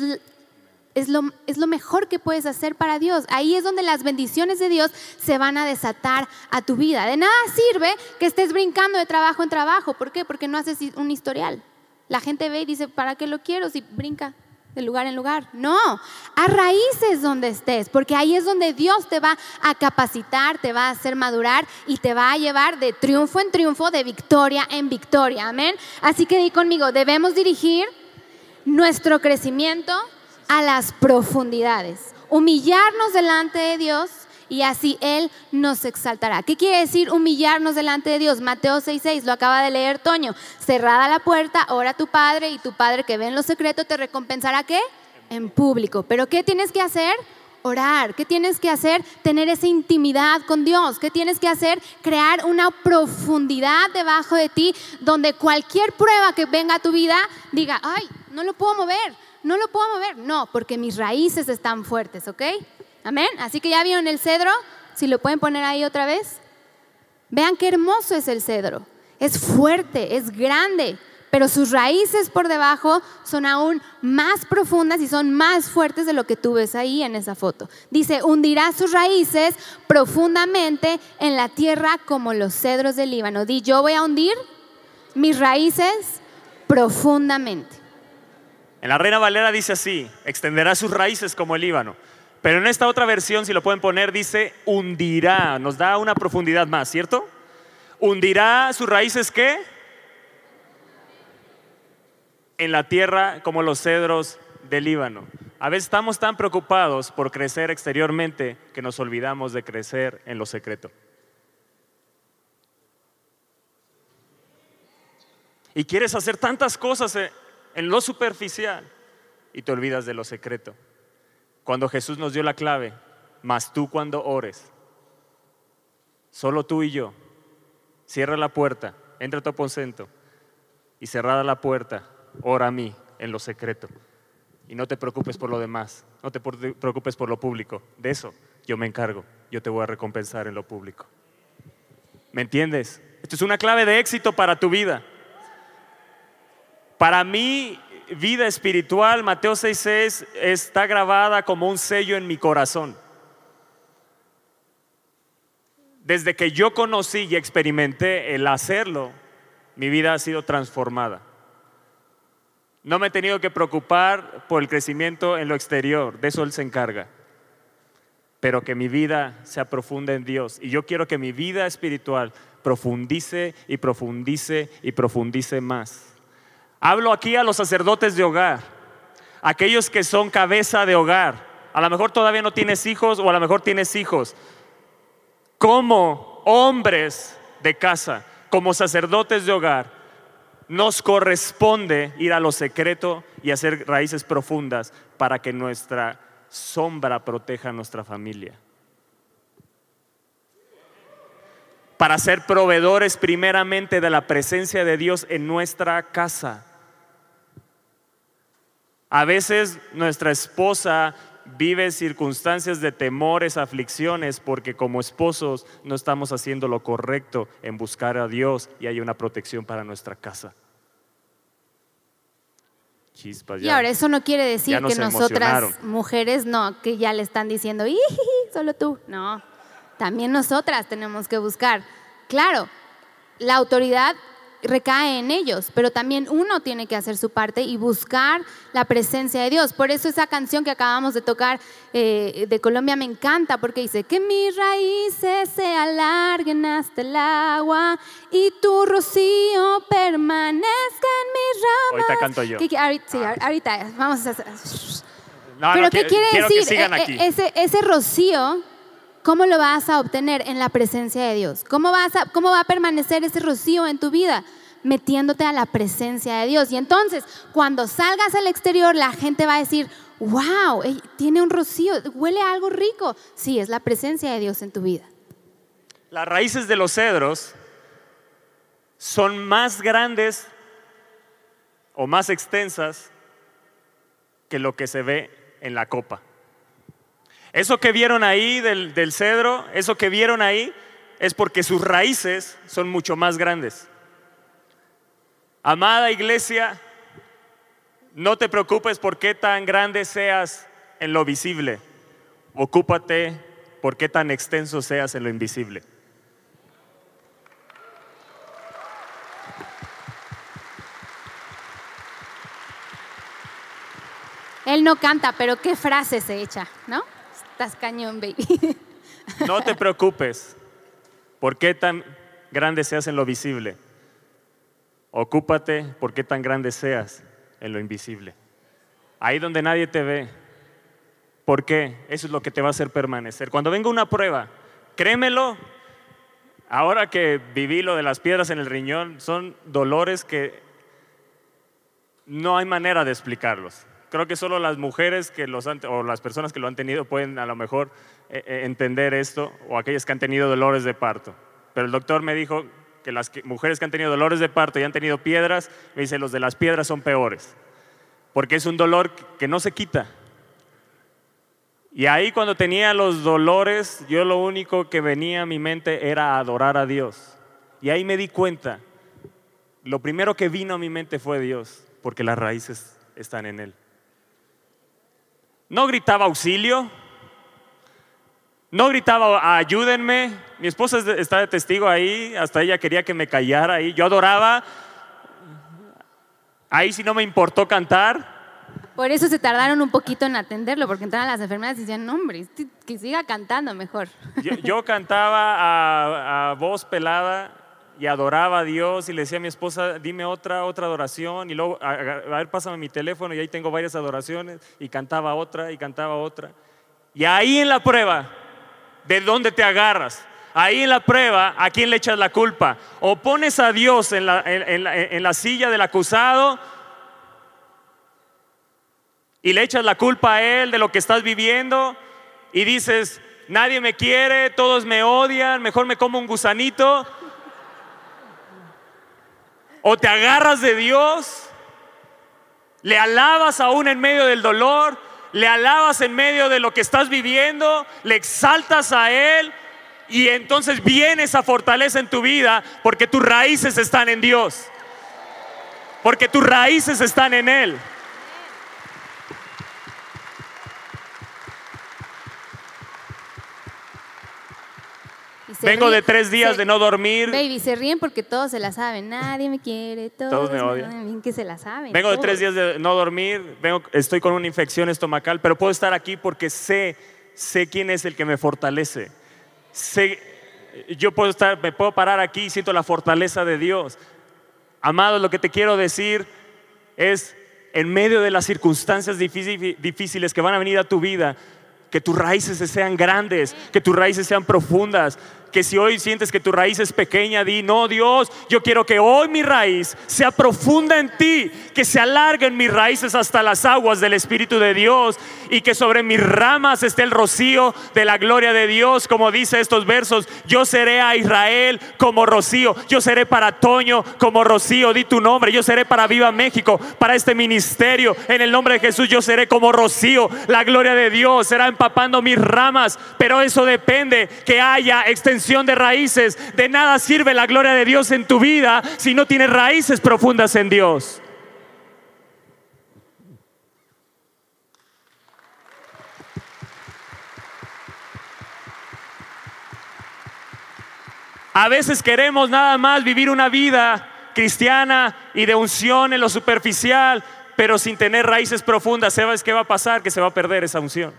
[SPEAKER 2] es, lo, es lo mejor que puedes hacer para Dios. Ahí es donde las bendiciones de Dios se van a desatar a tu vida. De nada sirve que estés brincando de trabajo en trabajo. ¿Por qué? Porque no haces un historial. La gente ve y dice, ¿para qué lo quiero si brinca de lugar en lugar. No, a raíces donde estés, porque ahí es donde Dios te va a capacitar, te va a hacer madurar y te va a llevar de triunfo en triunfo, de victoria en victoria. Amén. Así que di conmigo, debemos dirigir nuestro crecimiento a las profundidades, humillarnos delante de Dios y así Él nos exaltará. ¿Qué quiere decir humillarnos delante de Dios? Mateo 6:6, lo acaba de leer Toño. Cerrada la puerta, ora tu Padre y tu Padre que ve en lo secreto te recompensará qué? En público. ¿Pero qué tienes que hacer? Orar. ¿Qué tienes que hacer? Tener esa intimidad con Dios. ¿Qué tienes que hacer? Crear una profundidad debajo de ti donde cualquier prueba que venga a tu vida diga, ay, no lo puedo mover, no lo puedo mover. No, porque mis raíces están fuertes, ¿ok? Amén. Así que ya vieron el cedro, si lo pueden poner ahí otra vez. Vean qué hermoso es el cedro. Es fuerte, es grande, pero sus raíces por debajo son aún más profundas y son más fuertes de lo que tú ves ahí en esa foto. Dice, hundirá sus raíces profundamente en la tierra como los cedros del Líbano. Di, yo voy a hundir mis raíces profundamente.
[SPEAKER 3] En la Reina Valera dice así, extenderá sus raíces como el Líbano. Pero en esta otra versión, si lo pueden poner, dice hundirá, nos da una profundidad más, ¿cierto? Hundirá sus raíces qué? En la tierra como los cedros del Líbano. A veces estamos tan preocupados por crecer exteriormente que nos olvidamos de crecer en lo secreto. Y quieres hacer tantas cosas en lo superficial y te olvidas de lo secreto. Cuando Jesús nos dio la clave, más tú cuando ores, solo tú y yo, cierra la puerta, entra a tu aposento y cerrada la puerta, ora a mí en lo secreto. Y no te preocupes por lo demás, no te preocupes por lo público. De eso yo me encargo, yo te voy a recompensar en lo público. ¿Me entiendes? Esto es una clave de éxito para tu vida. Para mí, vida espiritual, Mateo 6:6, está grabada como un sello en mi corazón. Desde que yo conocí y experimenté el hacerlo, mi vida ha sido transformada. No me he tenido que preocupar por el crecimiento en lo exterior, de eso Él se encarga. Pero que mi vida sea profunda en Dios. Y yo quiero que mi vida espiritual profundice y profundice y profundice más. Hablo aquí a los sacerdotes de hogar, aquellos que son cabeza de hogar. A lo mejor todavía no tienes hijos o a lo mejor tienes hijos. Como hombres de casa, como sacerdotes de hogar, nos corresponde ir a lo secreto y hacer raíces profundas para que nuestra sombra proteja a nuestra familia. Para ser proveedores primeramente de la presencia de Dios en nuestra casa. A veces nuestra esposa vive circunstancias de temores, aflicciones, porque como esposos no estamos haciendo lo correcto en buscar a Dios y hay una protección para nuestra casa.
[SPEAKER 2] Chispas, y ahora eso no quiere decir que nosotras mujeres no, que ya le están diciendo, solo tú. No, también nosotras tenemos que buscar. Claro, la autoridad recae en ellos, pero también uno tiene que hacer su parte y buscar la presencia de Dios. Por eso esa canción que acabamos de tocar eh, de Colombia me encanta, porque dice, que mis raíces se alarguen hasta el agua y tu rocío permanezca en mis ramas.
[SPEAKER 3] Ahorita canto yo.
[SPEAKER 2] sí, ahorita, vamos a hacer... pero ¿qué quiere decir? E, e, ese, ese rocío ¿Cómo lo vas a obtener en la presencia de Dios? ¿Cómo, vas a, ¿Cómo va a permanecer ese rocío en tu vida? Metiéndote a la presencia de Dios. Y entonces, cuando salgas al exterior, la gente va a decir, wow, tiene un rocío, huele a algo rico. Sí, es la presencia de Dios en tu vida.
[SPEAKER 3] Las raíces de los cedros son más grandes o más extensas que lo que se ve en la copa. Eso que vieron ahí del, cedro, eso que vieron ahí, es porque sus raíces son mucho más grandes. Amada iglesia, no te preocupes por qué tan grande seas en lo visible. Ocúpate por qué tan extenso seas en lo invisible.
[SPEAKER 2] Él no canta, pero qué frase se echa, ¿no? Estás cañón, baby.
[SPEAKER 3] No te preocupes. ¿Por qué tan grande seas en lo visible? Ocúpate por qué tan grande seas en lo invisible. Ahí donde nadie te ve. ¿Por qué? Eso es lo que te va a hacer permanecer. Cuando venga una prueba, créemelo, ahora que viví lo de las piedras en el riñón, son dolores que no hay manera de explicarlos. Creo que solo las mujeres que los han, o las personas que lo han tenido pueden a lo mejor eh, eh, entender esto, o aquellas que han tenido dolores de parto. Pero el doctor me dijo que las mujeres que han tenido dolores de parto y han tenido piedras, me dice, los de las piedras son peores, porque es un dolor que no se quita. Y ahí cuando tenía los dolores, yo lo único que venía a mi mente era adorar a Dios. Y ahí me di cuenta, lo primero que vino a mi mente fue Dios, porque las raíces están en Él. No gritaba auxilio, no gritaba ayúdenme. Mi esposa está de testigo ahí, hasta ella quería que me callara ahí. Yo adoraba, ahí sí no me importó cantar.
[SPEAKER 2] Por eso se tardaron un poquito en atenderlo, porque entraban las enfermeras y decían, no, hombre, este- que siga cantando mejor.
[SPEAKER 3] Yo, yo cantaba a, a voz pelada y adoraba a Dios y le decía a mi esposa, dime otra, otra adoración y luego, a, a- ver, pásame mi teléfono y ahí tengo varias adoraciones y cantaba otra y cantaba otra. Y ahí en la prueba, ¿de dónde te agarras? Ahí en la prueba, ¿a quién le echas la culpa? O pones a Dios en la, en- en la- en la silla del acusado y le echas la culpa a Él de lo que estás viviendo y dices, nadie me quiere, todos me odian, mejor me como un gusanito. O te agarras de Dios, le alabas aún en medio del dolor, le alabas en medio de lo que estás viviendo, le exaltas a Él y entonces viene esa fortaleza en tu vida porque tus raíces están en Dios, porque tus raíces están en Él.
[SPEAKER 2] Se
[SPEAKER 3] Vengo
[SPEAKER 2] ríen-
[SPEAKER 3] de tres días
[SPEAKER 2] se-
[SPEAKER 3] de no dormir.
[SPEAKER 2] Baby, se ríen porque todos se la saben. Nadie me quiere, todos,
[SPEAKER 3] Todos me odian.
[SPEAKER 2] que se la saben.
[SPEAKER 3] Vengo de
[SPEAKER 2] todos.
[SPEAKER 3] tres días de no dormir, vengo, estoy con una infección estomacal, pero puedo estar aquí porque sé, sé quién es el que me fortalece. Sé, yo puedo estar, me puedo parar aquí y siento la fortaleza de Dios. Amado, lo que te quiero decir es, en medio de las circunstancias difícil- difíciles que van a venir a tu vida, que tus raíces sean grandes, que tus raíces sean profundas, que si hoy sientes que tu raíz es pequeña, di, no Dios, yo quiero que hoy mi raíz sea profunda en ti, que se alarguen mis raíces hasta las aguas del Espíritu de Dios y que sobre mis ramas esté el rocío de la gloria de Dios, como dice estos versos, yo seré a Israel como rocío, yo seré para Toño como rocío, di tu nombre, yo seré para Viva México, para este ministerio, en el nombre de Jesús yo seré como rocío, la gloria de Dios será empapando mis ramas, pero eso depende que haya extensión de raíces, de nada sirve la gloria de Dios en tu vida si no tienes raíces profundas en Dios. A veces queremos nada más vivir una vida cristiana y de unción en lo superficial, pero sin tener raíces profundas. ¿Sabes qué va a pasar? Que se va a perder esa unción.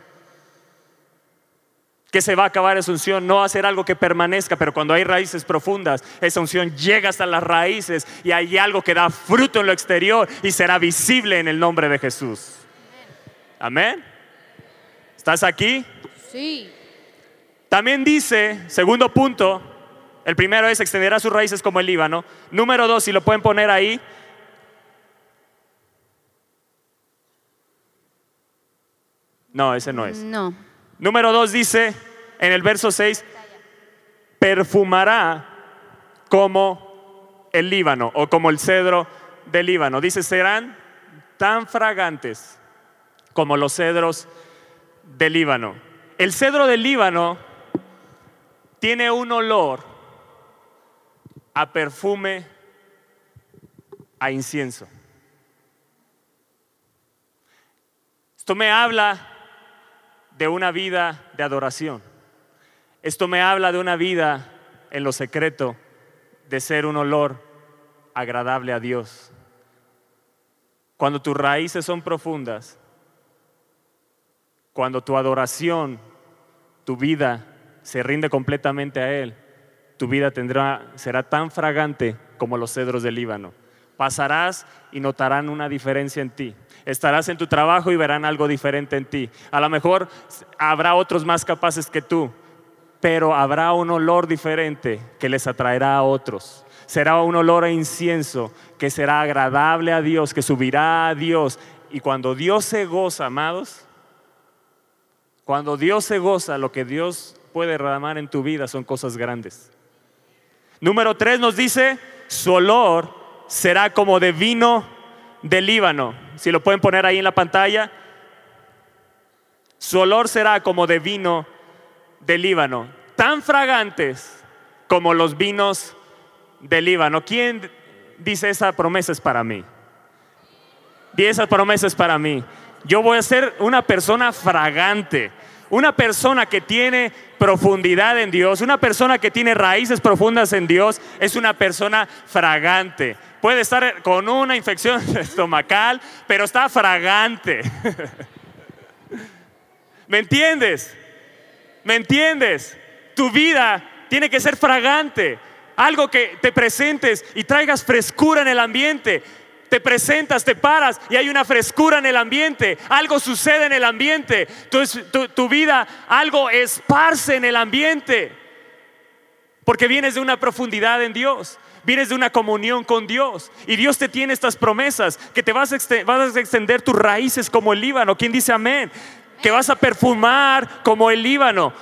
[SPEAKER 3] Que se va a acabar esa unción, no va a ser algo que permanezca, pero cuando hay raíces profundas, esa unción llega hasta las raíces y hay algo que da fruto en lo exterior y será visible en el nombre de Jesús. Amén. ¿Estás aquí?
[SPEAKER 2] Sí.
[SPEAKER 3] También dice, segundo punto, el primero es extenderá sus raíces como el Líbano. Número dos, si lo pueden poner ahí. No, ese no es.
[SPEAKER 2] No.
[SPEAKER 3] Número dos dice en el verso 6, perfumará como el Líbano o como el cedro del Líbano. Dice, serán tan fragantes como los cedros del Líbano. El cedro del Líbano tiene un olor a perfume, a incienso. Esto me habla de una vida de adoración. Esto me habla de una vida en lo secreto, de ser un olor agradable a Dios. Cuando tus raíces son profundas, cuando tu adoración, tu vida se rinde completamente a Él, tu vida será tan fragante como los cedros del Líbano. Pasarás y notarán una diferencia en ti. Estarás en tu trabajo y verán algo diferente en ti. A lo mejor habrá otros más capaces que tú, pero habrá un olor diferente que les atraerá a otros. Será un olor a incienso que será agradable a Dios, que subirá a Dios. Y cuando Dios se goza, amados, cuando Dios se goza, lo que Dios puede derramar en tu vida son cosas grandes. Número tres nos dice, su olor será como de vino del Líbano. Si lo pueden poner ahí en la pantalla. Su olor será como de vino del Líbano, tan fragantes como los vinos del Líbano. ¿Quién dice esa promesa es para mí? Di esa promesa es para mí. Yo voy a ser una persona fragante, una persona que tiene profundidad en Dios, una persona que tiene raíces profundas en Dios, es una persona fragante. Puede estar con una infección estomacal, pero está fragante. ¿Me entiendes? ¿Me entiendes? Tu vida tiene que ser fragante. Algo que te presentes y traigas frescura en el ambiente. Te presentas, te paras y hay una frescura en el ambiente. Algo sucede en el ambiente. Tu, vida, algo esparce en el ambiente. Porque vienes de una profundidad en Dios vienes de una comunión con Dios y Dios te tiene estas promesas, que te vas a, vas a extender tus raíces como el Líbano. ¿Quién dice amén? Que vas a perfumar como el Líbano,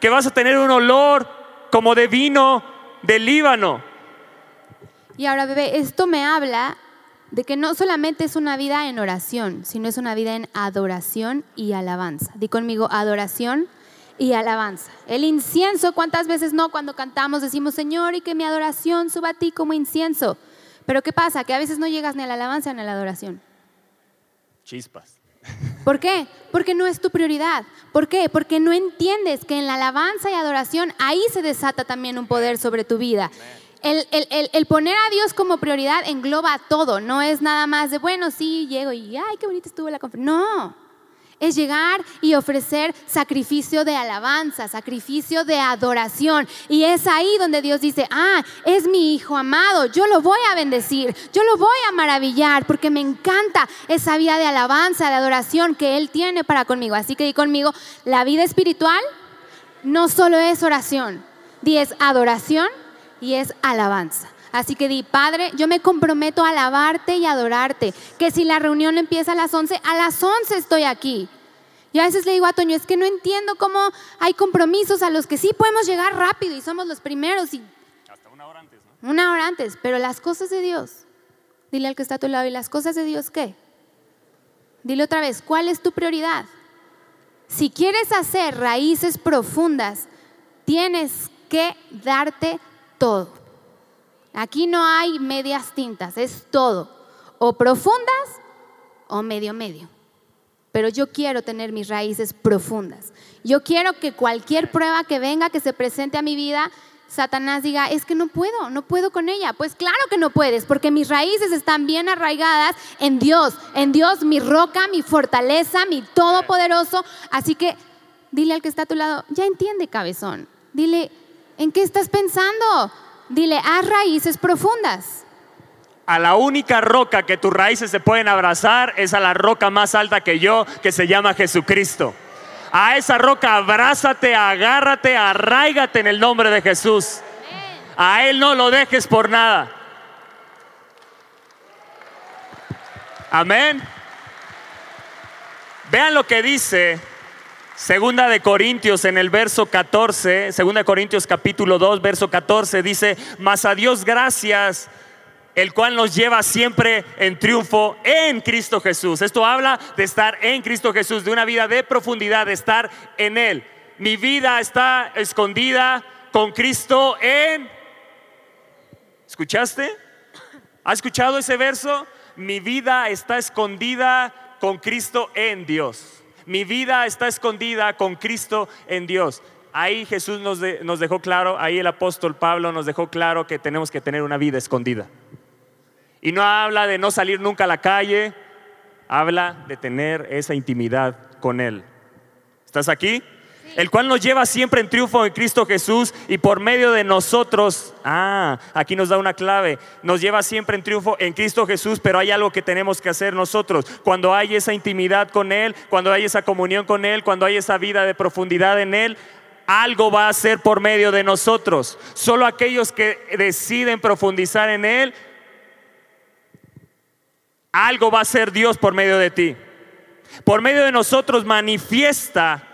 [SPEAKER 3] que vas a tener un olor como de vino del Líbano.
[SPEAKER 2] Y ahora, bebé, esto me habla de que no solamente es una vida en oración, sino es una vida en adoración y alabanza. Di conmigo, adoración y alabanza. El incienso, ¿cuántas veces no cuando cantamos decimos, Señor, y que mi adoración suba a ti como incienso? Pero ¿qué pasa? Que a veces no llegas ni a la alabanza ni a la adoración.
[SPEAKER 3] Chispas.
[SPEAKER 2] ¿Por qué? Porque no es tu prioridad. ¿Por qué? Porque no entiendes que en la alabanza y adoración ahí se desata también un poder sobre tu vida. El, poner a Dios como prioridad engloba todo, no es nada más de, bueno, sí, llego y, ay, qué bonita estuvo la conferencia. No, es llegar y ofrecer sacrificio de alabanza, sacrificio de adoración. Y es ahí donde Dios dice, ah, es mi hijo amado, yo lo voy a bendecir, yo lo voy a maravillar, porque me encanta esa vida de alabanza, de adoración que Él tiene para conmigo. Así que di conmigo, la vida espiritual no solo es oración, di es adoración y es alabanza. Así que di, Padre, yo me comprometo a alabarte y adorarte. Que si la reunión empieza a las 11, a las 11 estoy aquí. Y a veces le digo a Toño, es que no entiendo cómo hay compromisos a los que sí podemos llegar rápido y somos los primeros. Y
[SPEAKER 3] Hasta una hora antes,
[SPEAKER 2] ¿no? Una hora antes, pero las cosas de Dios. Dile al que está a tu lado, ¿y las cosas de Dios qué? Dile otra vez, ¿cuál es tu prioridad? Si quieres hacer raíces profundas, tienes que darte todo. Aquí no hay medias tintas, es todo. O profundas o medio medio. Pero yo quiero tener mis raíces profundas. Yo quiero que cualquier prueba que venga, que se presente a mi vida, Satanás diga, es que no puedo, no puedo con ella. Pues claro que no puedes, porque mis raíces están bien arraigadas en Dios, en Dios, mi roca, mi fortaleza, mi todopoderoso. Así que dile al que está a tu lado, ya entiende, cabezón. Dile, ¿en qué estás pensando? Dile, haz raíces profundas.
[SPEAKER 3] A la única roca que tus raíces se pueden abrazar es a la roca más alta que yo, que se llama Jesucristo. A esa roca abrázate, agárrate, arraigate en el nombre de Jesús. A Él no lo dejes por nada. Amén. Vean lo que dice Segunda de Corintios en el verso 14, Segunda de Corintios capítulo 2, verso 14 dice, "Mas a Dios gracias, el cual nos lleva siempre en triunfo en Cristo Jesús." Esto habla de estar en Cristo Jesús, de una vida de profundidad, de estar en él. Mi vida está escondida con Cristo en ¿Escuchaste? ¿Has escuchado ese verso? Mi vida está escondida con Cristo en Dios. Mi vida está escondida con Cristo en Dios. Ahí Jesús nos, nos dejó claro, ahí el apóstol Pablo nos dejó claro que tenemos que tener una vida escondida. Y no habla de no salir nunca a la calle, habla de tener esa intimidad con Él. ¿Estás aquí? El cual nos lleva siempre en triunfo en Cristo Jesús y por medio de nosotros, ah, aquí nos da una clave, nos lleva siempre en triunfo en Cristo Jesús, pero hay algo que tenemos que hacer nosotros. Cuando hay esa intimidad con Él, cuando hay esa comunión con Él, cuando hay esa vida de profundidad en Él, algo va a hacer por medio de nosotros. Solo aquellos que deciden profundizar en Él, algo va a hacer Dios por medio de ti. Por medio de nosotros manifiesta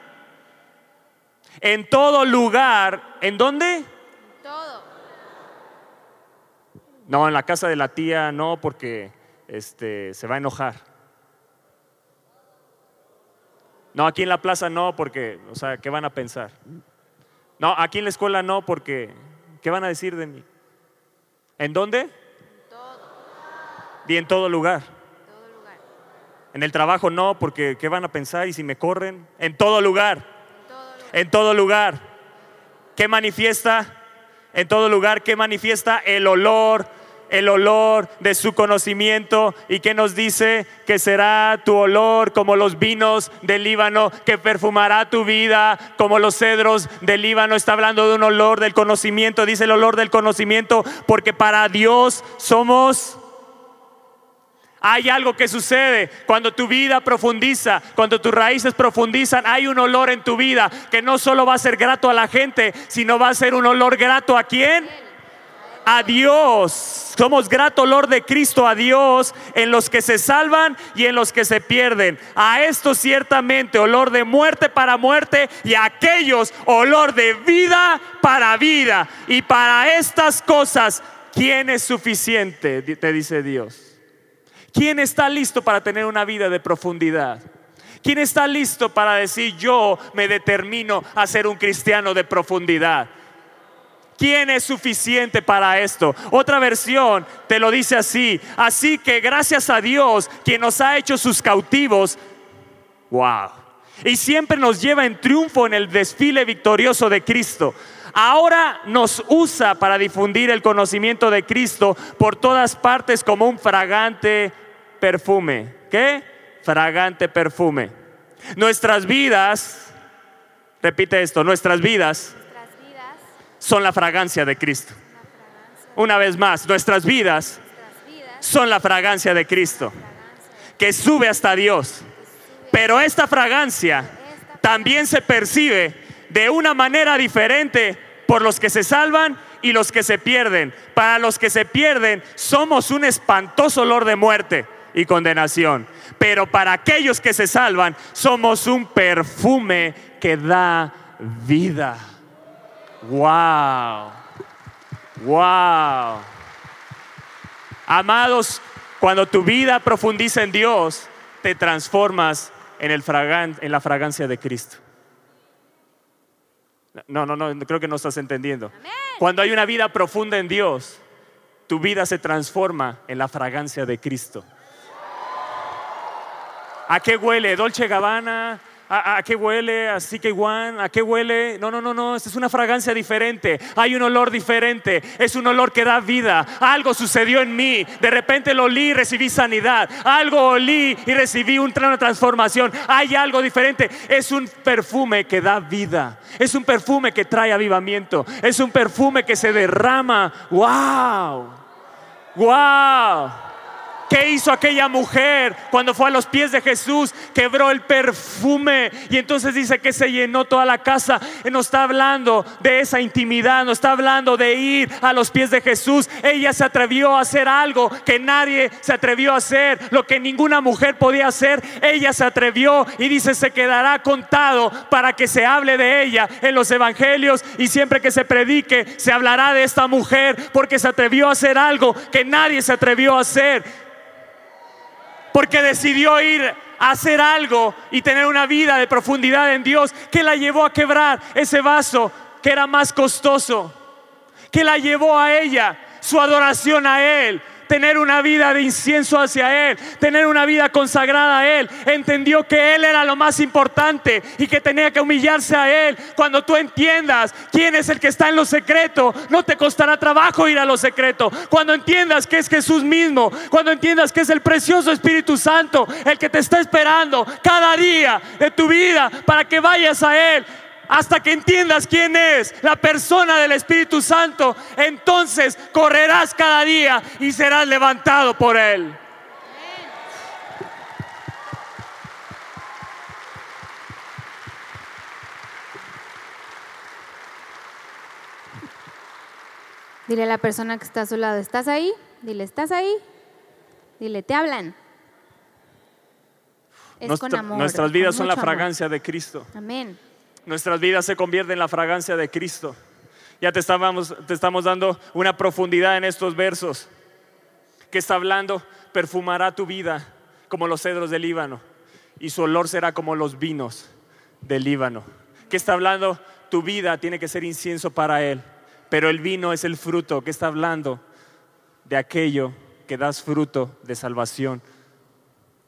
[SPEAKER 3] en todo lugar. ¿En dónde?
[SPEAKER 2] Todo.
[SPEAKER 3] No, en la casa de la tía no, porque este, se va a enojar. No, aquí en la plaza no, porque, o sea, ¿qué van a pensar? No, aquí en la escuela no, porque, ¿qué van a decir de mí? ¿En dónde? Y en todo lugar.
[SPEAKER 2] Todo lugar.
[SPEAKER 3] En el trabajo no, porque ¿qué van a pensar? Y si me corren, en todo lugar. En todo lugar. ¿Qué manifiesta? En todo lugar, ¿qué manifiesta? El olor, el olor de su conocimiento. ¿Y qué nos dice? Que será tu olor como los vinos del Líbano, que perfumará tu vida como los cedros del Líbano. Está hablando de un olor del conocimiento, dice el olor del conocimiento, porque para Dios somos... Hay algo que sucede cuando tu vida profundiza, cuando tus raíces profundizan, hay un olor en tu vida que no solo va a ser grato a la gente, sino va a ser un olor grato a quién? A Dios. Somos grato olor de Cristo a Dios en los que se salvan y en los que se pierden. A esto ciertamente olor de muerte para muerte y a aquellos olor de vida para vida. Y para estas cosas, ¿quién es suficiente? Te dice Dios. ¿Quién está listo para tener una vida de profundidad? ¿Quién está listo para decir yo me determino a ser un cristiano de profundidad? ¿Quién es suficiente para esto? Otra versión te lo dice así. Así que gracias a Dios, quien nos ha hecho sus cautivos, wow. Y siempre nos lleva en triunfo en el desfile victorioso de Cristo. Ahora nos usa para difundir el conocimiento de Cristo por todas partes como un fragante perfume. ¿Qué? Fragante perfume. Nuestras vidas, repite esto, nuestras vidas
[SPEAKER 2] Nuestras vidas,
[SPEAKER 3] son la fragancia de Cristo.
[SPEAKER 2] una fragancia.
[SPEAKER 3] Una vez más, nuestras vidas
[SPEAKER 2] Nuestras vidas,
[SPEAKER 3] son la fragancia de Cristo,
[SPEAKER 2] fragancia.
[SPEAKER 3] que sube hasta Dios. Pero esta fragancia también se percibe de una manera diferente por los que se salvan y los que se pierden. Para los que se pierden somos un espantoso olor de muerte y condenación. Pero para aquellos que se salvan somos un perfume que da vida. Wow. Wow. Amados, cuando tu vida profundiza en Dios, te transformas en, el fragan- en la fragancia de Cristo. No, no, no, creo que no estás entendiendo. Cuando hay una vida profunda en Dios, tu vida se transforma en la fragancia de Cristo. ¿A qué huele? ¿Dolce Gabbana? ¿A, a qué huele? ¿Así que One? ¿A qué huele? No, no, no, no. Esta es una fragancia diferente. Hay un olor diferente. Es un olor que da vida. Algo sucedió en mí. De repente lo olí y recibí sanidad. Algo olí y recibí un- una transformación. Hay algo diferente. Es un perfume que da vida. Es un perfume que trae avivamiento. Es un perfume que se derrama. ¡Wow! ¡Wow! ¿Qué hizo aquella mujer cuando fue a los pies de Jesús? Quebró el perfume y entonces dice que se llenó toda la casa. Y Nos está hablando de esa intimidad, nos está hablando de ir a los pies de Jesús. Ella se atrevió a hacer algo que nadie se atrevió a hacer, lo que ninguna mujer podía hacer. Ella se atrevió y dice se quedará contado para que se hable de ella en los evangelios y siempre que se predique se hablará de esta mujer porque se atrevió a hacer algo que nadie se atrevió a hacer porque decidió ir a hacer algo y tener una vida de profundidad en Dios, que la llevó a quebrar ese vaso que era más costoso, que la llevó a ella, su adoración a Él, tener una vida de incienso hacia Él, tener una vida consagrada a Él. Entendió que Él era lo más importante y que tenía que humillarse a Él. Cuando tú entiendas quién es el que está en lo secreto, no te costará trabajo ir a lo secreto. Cuando entiendas que es Jesús mismo, cuando entiendas que es el precioso Espíritu Santo el que te está esperando cada día de tu vida para que vayas a Él hasta que entiendas quién es la persona del Espíritu Santo, entonces correrás cada día y serás levantado por Él.
[SPEAKER 2] Dile a la persona que está a su lado, ¿estás ahí? Dile, ¿estás ahí? Dile, te hablan. Es
[SPEAKER 3] Nuestra-
[SPEAKER 2] con amor.
[SPEAKER 3] nuestras
[SPEAKER 2] con
[SPEAKER 3] vidas son la
[SPEAKER 2] amor.
[SPEAKER 3] fragancia de Cristo.
[SPEAKER 2] Amén.
[SPEAKER 3] Nuestras vidas se convierten en la fragancia de Cristo. Ya te, estábamos, te estamos dando una profundidad en estos versos. Que está hablando, perfumará tu vida como los cedros del Líbano y su olor será como los vinos del Líbano. Que está hablando, tu vida tiene que ser incienso para Él, pero el vino es el fruto. Que está hablando de aquello que das fruto de salvación,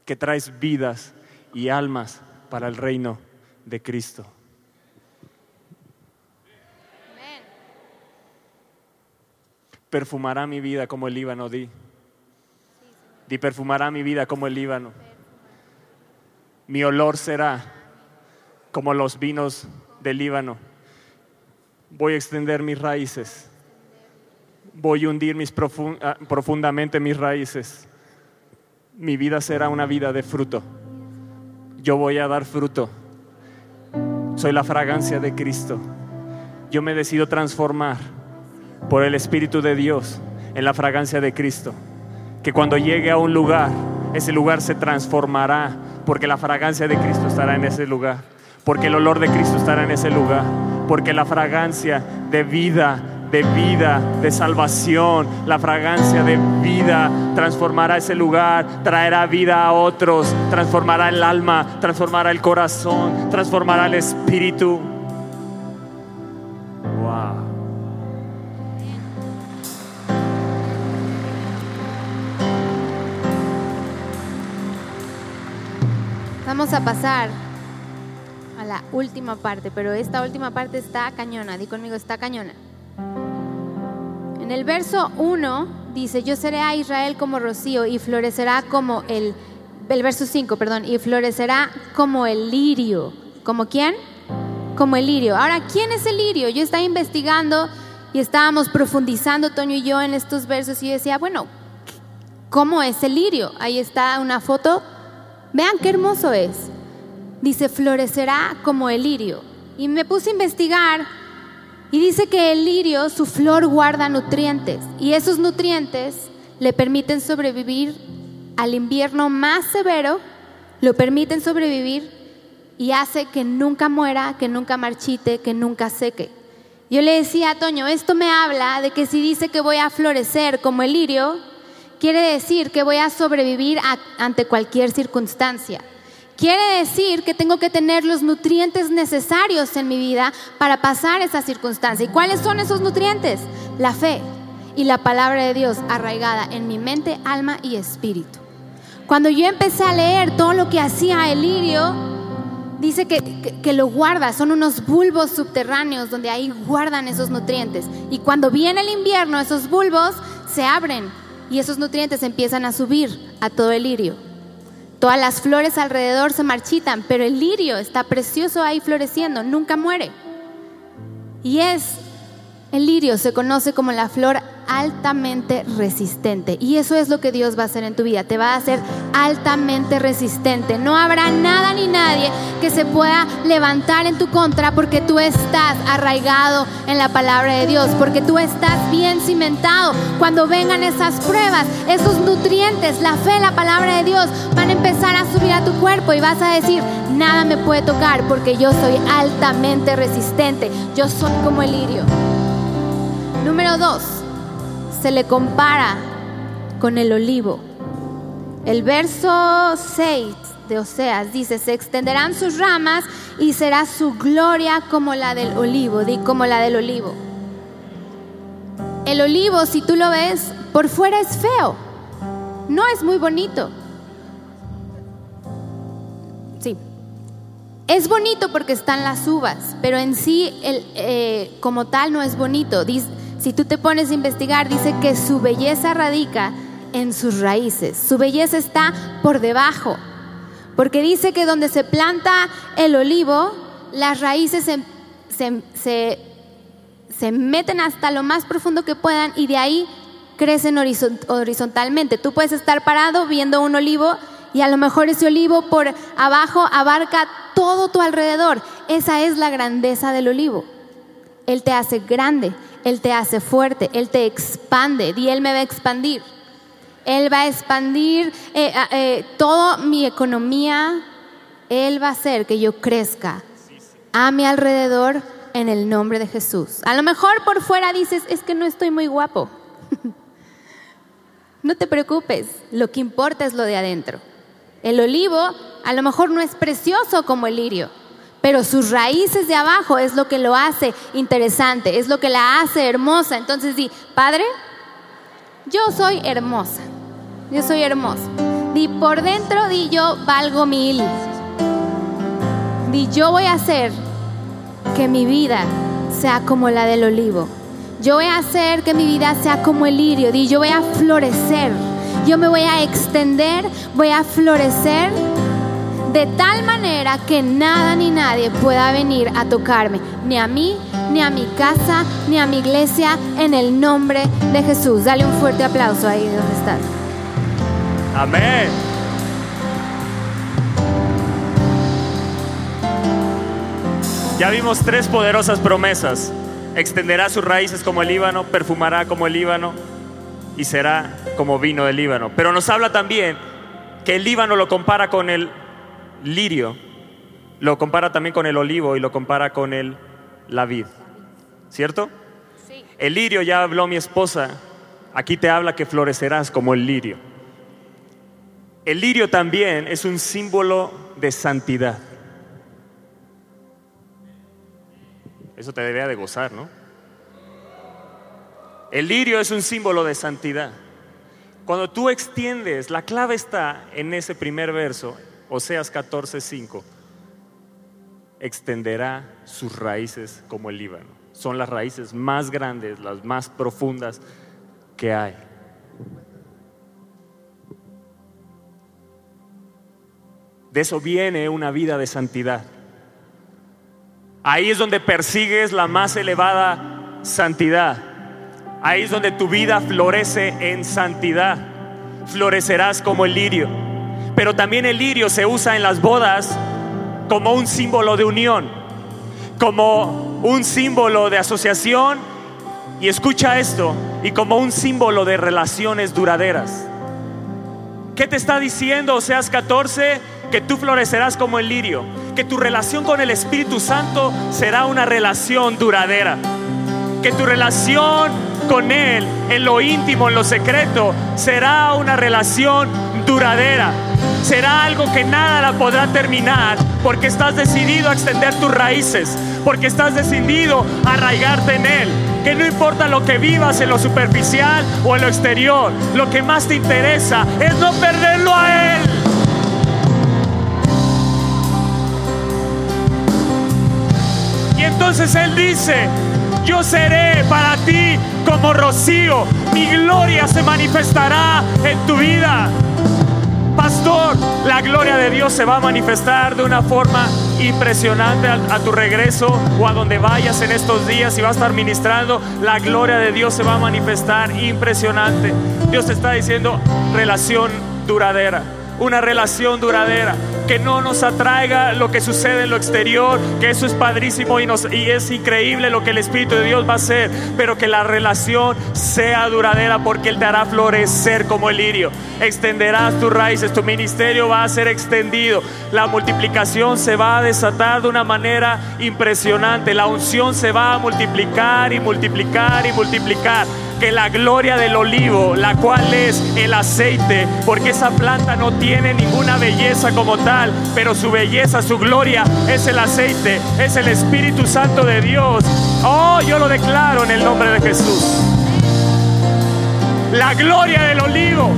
[SPEAKER 3] que traes vidas y almas para el reino de Cristo. Perfumará mi vida como el Líbano, di. Di, perfumará mi vida como el Líbano. Mi olor será como los vinos del Líbano. Voy a extender mis raíces. Voy a hundir mis ah, profundamente mis raíces. Mi vida será una vida de fruto. Yo voy a dar fruto. Soy la fragancia de Cristo. Yo me decido transformar por el Espíritu de Dios en la fragancia de Cristo. Que cuando llegue a un lugar, ese lugar se transformará porque la fragancia de Cristo estará en ese lugar. Porque el olor de Cristo estará en ese lugar. Porque la fragancia de vida, de vida, de salvación, la fragancia de vida transformará ese lugar, traerá vida a otros, transformará el alma, transformará el corazón, transformará el espíritu.
[SPEAKER 2] Vamos a pasar a la última parte, pero esta última parte está cañona. Di conmigo, está cañona. En el verso 1 dice, yo seré a Israel como rocío y florecerá como el, el verso 5, perdón, y florecerá como el lirio. ¿Como quién? Como el lirio. Ahora, ¿quién es el lirio? Yo estaba investigando y estábamos profundizando, Toño y yo, en estos versos y decía, bueno, ¿cómo es el lirio? Ahí está una foto. Vean qué hermoso es. Dice, florecerá como el lirio. Y me puse a investigar y dice que el lirio, su flor guarda nutrientes y esos nutrientes le permiten sobrevivir al invierno más severo, lo permiten sobrevivir y hace que nunca muera, que nunca marchite, que nunca seque. Yo le decía a Toño, esto me habla de que si dice que voy a florecer como el lirio, quiere decir que voy a sobrevivir ante cualquier circunstancia. Quiere decir que tengo que tener los nutrientes necesarios en mi vida para pasar esa circunstancia. ¿Y cuáles son esos nutrientes? La fe y la palabra de Dios arraigada en mi mente, alma y espíritu. Cuando yo empecé a leer todo lo que hacía el lirio, dice que, que- que lo guarda, son unos bulbos subterráneos donde ahí guardan esos nutrientes. Y cuando viene el invierno, esos bulbos se abren y esos nutrientes empiezan a subir a todo el lirio. Todas las flores alrededor se marchitan, pero el lirio está precioso ahí floreciendo, nunca muere. Y es, el lirio se conoce como la flor altamente resistente. Y eso es lo que Dios va a hacer en tu vida. Te va a hacer altamente resistente. No habrá nada ni nadie que se pueda levantar en tu contra porque tú estás arraigado en la palabra de Dios, porque tú estás bien cimentado. Cuando vengan esas pruebas, esos nutrientes, la fe, la palabra de Dios, van a empezar a subir a tu cuerpo y vas a decir, nada me puede tocar porque yo soy altamente resistente. Yo soy como el lirio. Número dos, se le compara con el olivo. El verso 6 de Oseas dice, se extenderán sus ramas y será su gloria como la del olivo, como la del olivo. El olivo, si tú lo ves, por fuera es feo, no es muy bonito. Sí. Es bonito porque están las uvas, pero en sí eh, como tal no es bonito. Si tú te pones a investigar, dice que su belleza radica en sus raíces. Su belleza está por debajo. Porque dice que donde se planta el olivo, las raíces se, se, meten hasta lo más profundo que puedan y de ahí crecen horizontalmente. Tú puedes estar parado viendo un olivo y a lo mejor ese olivo por abajo abarca todo tu alrededor. Esa es la grandeza del olivo. Él te hace grande, Él te hace fuerte, Él te expande y Él me va a expandir. Él va a expandir eh, eh, toda mi economía. Él va a hacer que yo crezca a mi alrededor en el nombre de Jesús. A lo mejor por fuera dices, es que no estoy muy guapo. no te preocupes, lo que importa es lo de adentro. El olivo a lo mejor no es precioso como el lirio, pero sus raíces de abajo es lo que lo hace interesante, es lo que la hace hermosa. Entonces di, Padre, yo soy hermosa, yo soy hermosa. Di por dentro, di yo valgo mil. Di yo voy a hacer que mi vida sea como la del olivo. Yo voy a hacer que mi vida sea como el lirio. Di yo voy a florecer. Yo me voy a extender, voy a florecer de tal manera que nada ni nadie pueda venir a tocarme, ni a mí, ni a mi casa, ni a mi iglesia, en el nombre de Jesús. Dale un fuerte aplauso ahí donde estás.
[SPEAKER 3] Amén. Ya vimos tres poderosas promesas. Extenderá sus raíces como el Líbano, perfumará como el Líbano y será como vino del Líbano. Pero nos habla también que el Líbano lo compara con el lirio, lo compara también con el olivo y lo compara con el, la vid. ¿Cierto? Sí. El lirio, ya habló mi esposa, aquí te habla que florecerás como el lirio. El lirio también es un símbolo de santidad. Eso te debería de gozar, ¿no? El lirio es un símbolo de santidad. Cuando tú extiendes, la clave está en ese primer verso, Oseas 14:5, extenderá sus raíces como el Líbano. Son las raíces más grandes, las más profundas que hay. De eso viene una vida de santidad. Ahí es donde persigues la más elevada santidad. Ahí es donde tu vida florece en santidad. Florecerás como el lirio. Pero también el lirio se usa en las bodas como un símbolo de unión, como un símbolo de asociación y escucha esto, y como un símbolo de relaciones duraderas. ¿Qué te está diciendo Oseas 14? Que tú florecerás como el lirio, que tu relación con el Espíritu Santo será una relación duradera, que tu relación con Él en lo íntimo, en lo secreto, será una relación duradera será algo que nada la podrá terminar porque estás decidido a extender tus raíces, porque estás decidido a arraigarte en Él. Que no importa lo que vivas en lo superficial o en lo exterior, lo que más te interesa es no perderlo a Él. Y entonces Él dice, yo seré para ti como rocío, mi gloria se manifestará en tu vida. Pastor, la gloria de Dios se va a manifestar de una forma impresionante a, tu regreso o a donde vayas en estos días y vas a estar ministrando. La gloria de Dios se va a manifestar impresionante. Dios te está diciendo relación duradera, una relación duradera que no nos atraiga lo que sucede en lo exterior, que eso es padrísimo y, es increíble lo que el Espíritu de Dios va a hacer, pero que la relación sea duradera porque Él te hará florecer como el lirio. Extenderás tus raíces, tu ministerio va a ser extendido, la multiplicación se va a desatar de una manera impresionante, la unción se va a multiplicar y multiplicar y multiplicar que la gloria del olivo, la cual es el aceite, porque esa planta no tiene ninguna belleza como tal, pero su belleza, su gloria es el aceite, es el Espíritu Santo de Dios. Oh, yo lo declaro en el nombre de Jesús. La gloria del olivo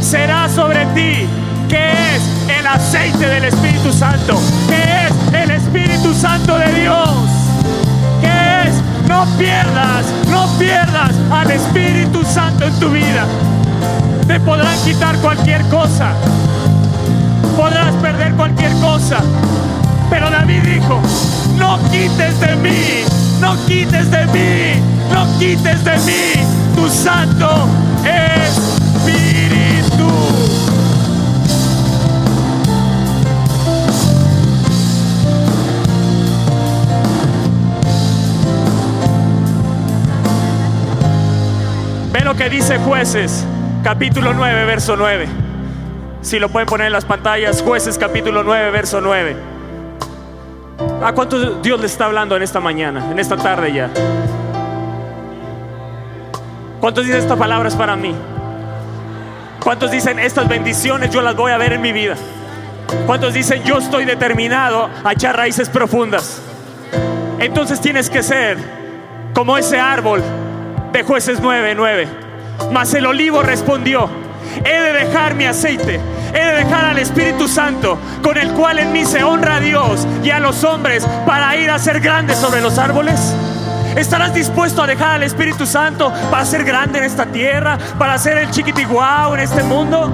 [SPEAKER 3] será sobre ti, que es el aceite del Espíritu Santo, que es el Espíritu Santo de Dios, no pierdas, no pierdas al Espíritu Santo en tu vida. Te podrán quitar cualquier cosa, podrás perder cualquier cosa, pero David dijo, no quites de mí, no quites de mí, no quites de mí tu santo. Que dice jueces, capítulo 9, verso 9. Si lo pueden poner en las pantallas, jueces capítulo 9, verso 9. ¿A cuánto Dios le está hablando en esta mañana, en esta tarde ya? ¿Cuántos dicen esta palabra es para mí? ¿Cuántos dicen estas bendiciones yo las voy a ver en mi vida? ¿Cuántos dicen yo estoy determinado a echar raíces profundas? Entonces tienes que ser como ese árbol de jueces 9, 9. Mas el olivo respondió, he de dejar mi aceite, he de dejar al Espíritu Santo, con el cual en mí se honra a Dios y a los hombres para ir a ser grandes sobre los árboles. ¿Estarás dispuesto a dejar al Espíritu Santo para ser grande en esta tierra, para ser el chiquitiguao en este mundo?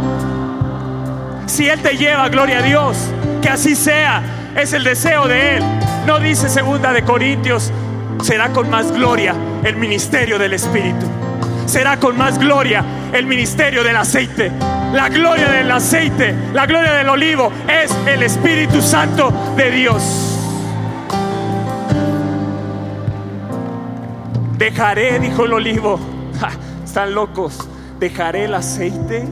[SPEAKER 3] Si Él te lleva, gloria a Dios, que así sea, es el deseo de Él. No dice segunda de Corintios, será con más gloria el ministerio del Espíritu. Será con más gloria el ministerio del aceite. La gloria del aceite, la gloria del olivo es el Espíritu Santo de Dios. Dejaré, dijo el olivo. Están locos. Dejaré el aceite.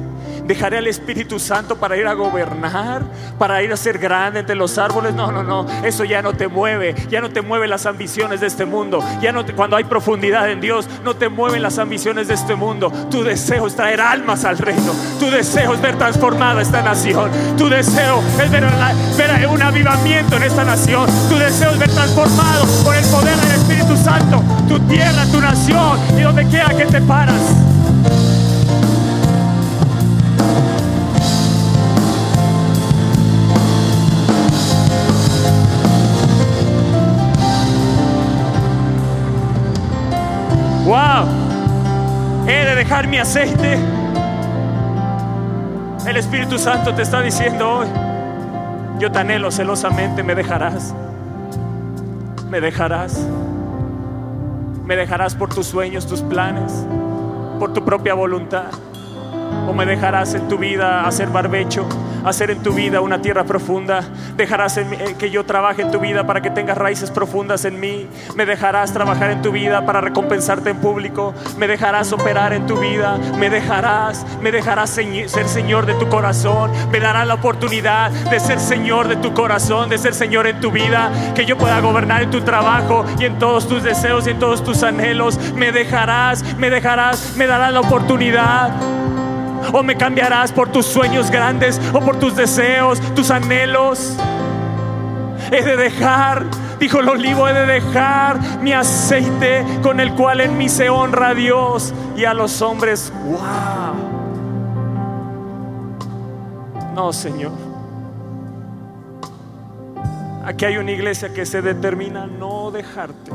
[SPEAKER 3] Dejaré al Espíritu Santo para ir a gobernar, para ir a ser grande entre los árboles. No, no, no. Eso ya no te mueve. Ya no te mueven las ambiciones de este mundo. Ya no cuando hay profundidad en Dios, no te mueven las ambiciones de este mundo. Tu deseo es traer almas al reino. Tu deseo es ver transformada esta nación. Tu deseo es ver, ver un avivamiento en esta nación. Tu deseo es ver transformado por el poder del Espíritu Santo tu tierra, tu nación y donde quiera que te paras. Wow, he de dejar mi aceite. El Espíritu Santo te está diciendo hoy, yo te anhelo celosamente, me dejarás, me dejarás, me dejarás por tus sueños, tus planes, por tu propia voluntad, o me dejarás en tu vida hacer barbecho, hacer en tu vida una tierra profunda, dejarás eh, que yo trabaje en tu vida para que tengas raíces profundas en mí, me dejarás trabajar en tu vida para recompensarte en público, me dejarás operar en tu vida, me dejarás, me dejarás ser Señor de tu corazón, me darás la oportunidad de ser Señor de tu corazón, de ser Señor en tu vida, que yo pueda gobernar en tu trabajo y en todos tus deseos y en todos tus anhelos, me dejarás, me dejarás, me darás la oportunidad. O me cambiarás por tus sueños grandes o por tus deseos, tus anhelos. He de dejar, dijo el olivo, he de dejar mi aceite con el cual en mí se honra a Dios y a los hombres. ¡Wow! No, Señor. Aquí hay una iglesia que se determina no dejarte.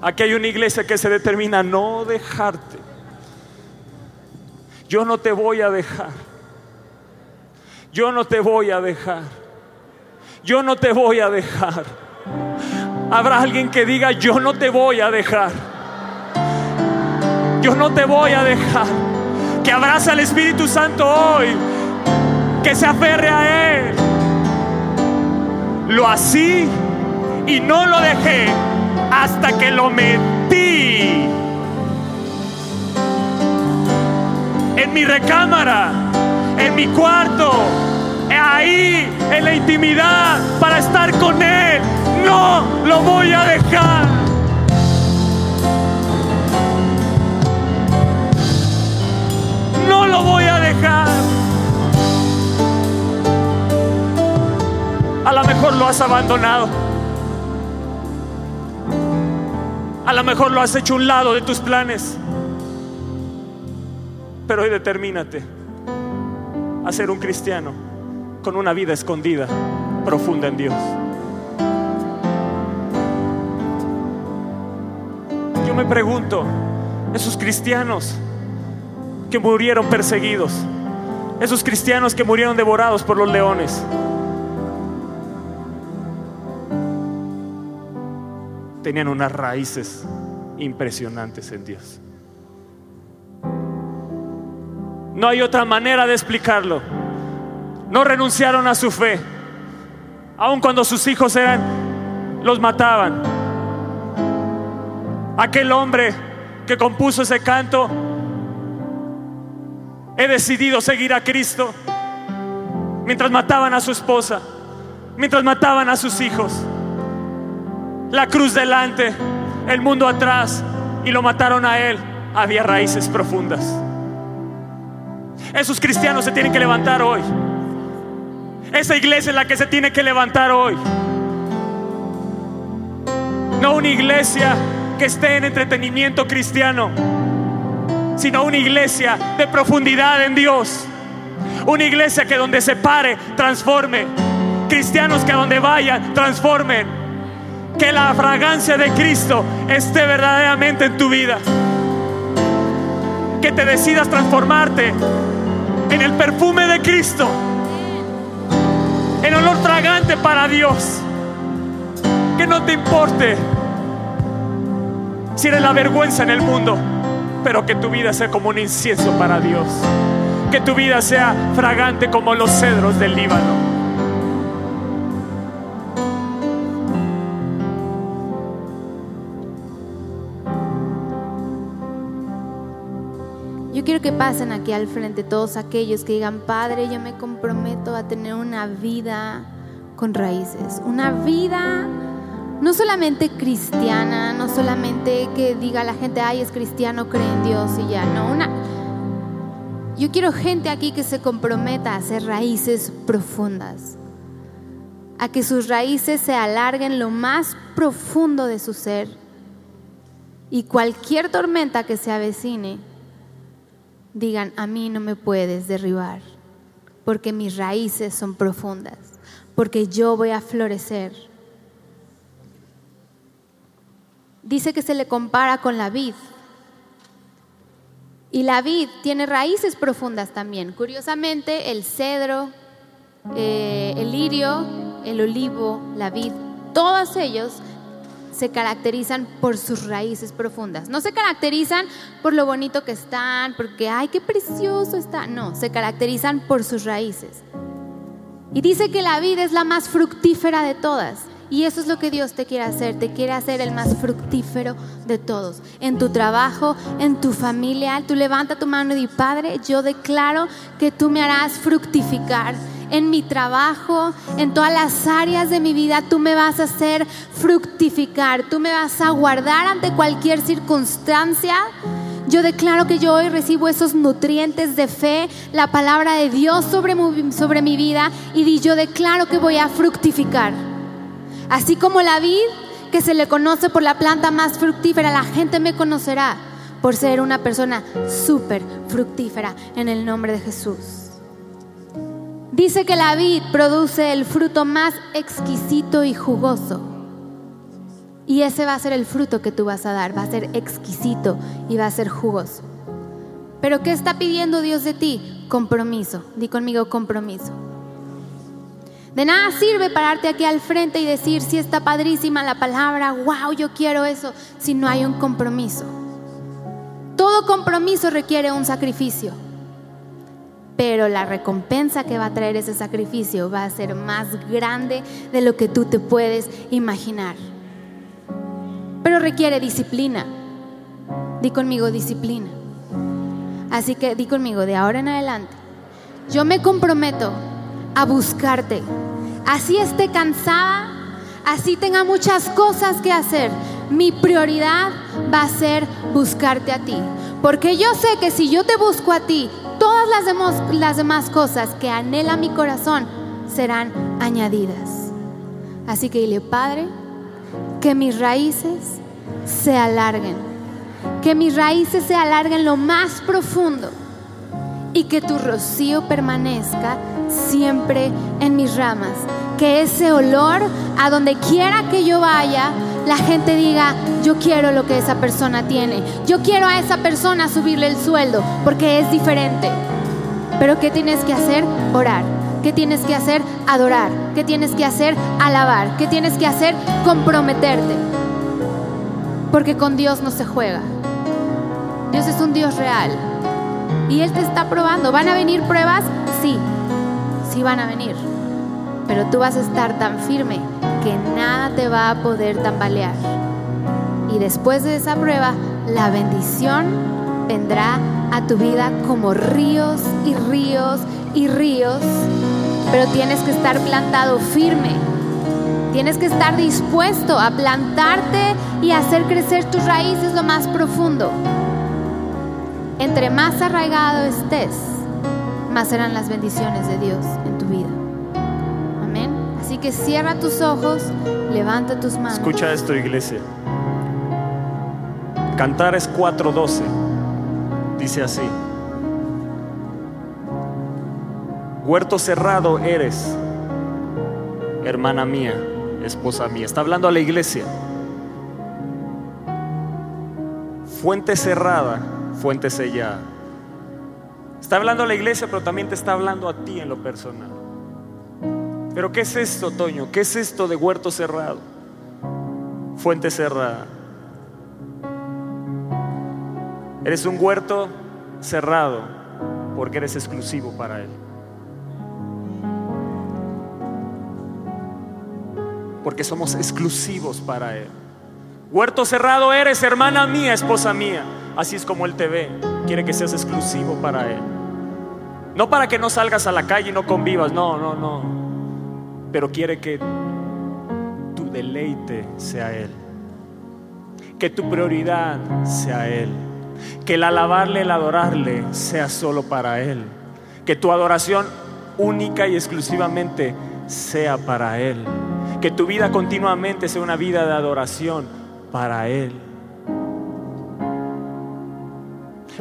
[SPEAKER 3] Aquí hay una iglesia que se determina no dejarte. Yo no te voy a dejar. Yo no te voy a dejar. Yo no te voy a dejar. Habrá alguien que diga, yo no te voy a dejar. Yo no te voy a dejar. Que abraza al Espíritu Santo hoy. Que se aferre a Él. Lo así y no lo dejé hasta que lo metí en mi recámara, en mi cuarto, ahí en la intimidad para estar con Él. No lo voy a dejar. No lo voy a dejar. A lo mejor lo has abandonado. A lo mejor lo has hecho un lado de tus planes. Pero hoy determínate a ser un cristiano con una vida escondida, profunda en Dios. Yo me pregunto, esos cristianos que murieron perseguidos, esos cristianos que murieron devorados por los leones, tenían unas raíces impresionantes en Dios. No hay otra manera de explicarlo. No renunciaron a su fe, aun cuando sus hijos eran, los mataban. Aquel hombre que compuso ese canto, he decidido seguir a Cristo, mientras mataban a su esposa, mientras mataban a sus hijos, la cruz delante, el mundo atrás, y lo mataron a él, había raíces profundas. Esos cristianos se tienen que levantar hoy. Esa iglesia es la que se tiene que levantar hoy. No una iglesia que esté en entretenimiento cristiano, sino una iglesia de profundidad en Dios. Una iglesia que donde se pare, transforme. Cristianos que a donde vayan, transformen. Que la fragancia de Cristo esté verdaderamente en tu vida. Que te decidas transformarte en el perfume de Cristo, en olor fragante para Dios. Que no te importe si eres la vergüenza en el mundo, pero que tu vida sea como un incienso para Dios. Que tu vida sea fragante como los cedros del Líbano.
[SPEAKER 2] Quiero que pasen aquí al frente todos aquellos que digan, Padre, yo me comprometo a tener una vida con raíces, una vida no solamente cristiana, no solamente que diga la gente, ay, es cristiano, cree en Dios y ya, no, una... Yo quiero gente aquí que se comprometa a hacer raíces profundas, a que sus raíces se alarguen lo más profundo de su ser y cualquier tormenta que se avecine, digan, a mí no me puedes derribar, porque mis raíces son profundas, porque yo voy a florecer. Dice que se le compara con la vid. Y la vid tiene raíces profundas también. Curiosamente, el cedro, eh, el lirio, el olivo, la vid, todos ellos se caracterizan por sus raíces profundas. No se caracterizan por lo bonito que están, porque, ay, qué precioso está. No, se caracterizan por sus raíces. Y dice que la vida es la más fructífera de todas. Y eso es lo que Dios te quiere hacer. Te quiere hacer el más fructífero de todos. En tu trabajo, en tu familia. Tú levanta tu mano y di, Padre, yo declaro que tú me harás fructificar en mi trabajo, en todas las áreas de mi vida, tú me vas a hacer fructificar, tú me vas a guardar ante cualquier circunstancia. Yo declaro que yo hoy recibo esos nutrientes de fe, la palabra de Dios sobre mi, sobre mi vida y yo declaro que voy a fructificar. Así como la vid que se le conoce por la planta más fructífera, la gente me conocerá por ser una persona súper fructífera en el nombre de Jesús. Dice que la vid produce el fruto más exquisito y jugoso. Y ese va a ser el fruto que tú vas a dar. Va a ser exquisito y va a ser jugoso. Pero ¿qué está pidiendo Dios de ti? Compromiso. Di conmigo compromiso. De nada sirve pararte aquí al frente y decir si está padrísima la palabra, wow, yo quiero eso, si no hay un compromiso. Todo compromiso requiere un sacrificio pero la recompensa que va a traer ese sacrificio va a ser más grande de lo que tú te puedes imaginar. Pero requiere disciplina. Di conmigo disciplina. Así que di conmigo de ahora en adelante. Yo me comprometo a buscarte. Así esté cansada, así tenga muchas cosas que hacer. Mi prioridad va a ser buscarte a ti. Porque yo sé que si yo te busco a ti, todas las demás, cosas que anhela mi corazón serán añadidas. Así que dile, Padre, que mis raíces se alarguen, que mis raíces se alarguen lo más profundo y que tu rocío permanezca siempre en mis ramas. Que ese olor, a donde quiera que yo vaya, la gente diga, yo quiero lo que esa persona tiene. Yo quiero a esa persona subirle el sueldo porque es diferente. Pero ¿qué tienes que hacer? Orar. ¿Qué tienes que hacer? Adorar. ¿Qué tienes que hacer? Alabar. ¿Qué tienes que hacer? Comprometerte. Porque con Dios no se juega. Dios es un Dios real. Y Él te está probando. ¿Van a venir pruebas? Sí, sí van a venir. Pero tú vas a estar tan firme que nada te va a poder tambalear. Y después de esa prueba, la bendición vendrá a tu vida como ríos y ríos y ríos. Pero tienes que estar plantado firme. Tienes que estar dispuesto a plantarte y hacer crecer tus raíces lo más profundo. Entre más arraigado estés, más serán las bendiciones de Dios Que cierra tus ojos, levanta tus manos.
[SPEAKER 3] Escucha esto, iglesia. Cantares 4:12 dice así. Huerto cerrado eres, hermana mía, esposa mía. Está hablando a la iglesia. Fuente cerrada, fuente sellada. Está hablando a la iglesia, pero también te está hablando a ti en lo personal. Pero ¿qué es esto, Toño? ¿Qué es esto de huerto cerrado? Fuente cerrada. Eres un huerto cerrado porque eres exclusivo para Él. Porque somos exclusivos para Él. Huerto cerrado eres, hermana mía, esposa mía. Así es como Él te ve. Quiere que seas exclusivo para Él. No para que no salgas a la calle y no convivas, no, no, no. Pero quiere que tu deleite sea Él. Que tu prioridad sea Él. Que el alabarle, el adorarle sea solo para Él. Que tu adoración única y exclusivamente sea para Él. Que tu vida continuamente sea una vida de adoración para Él.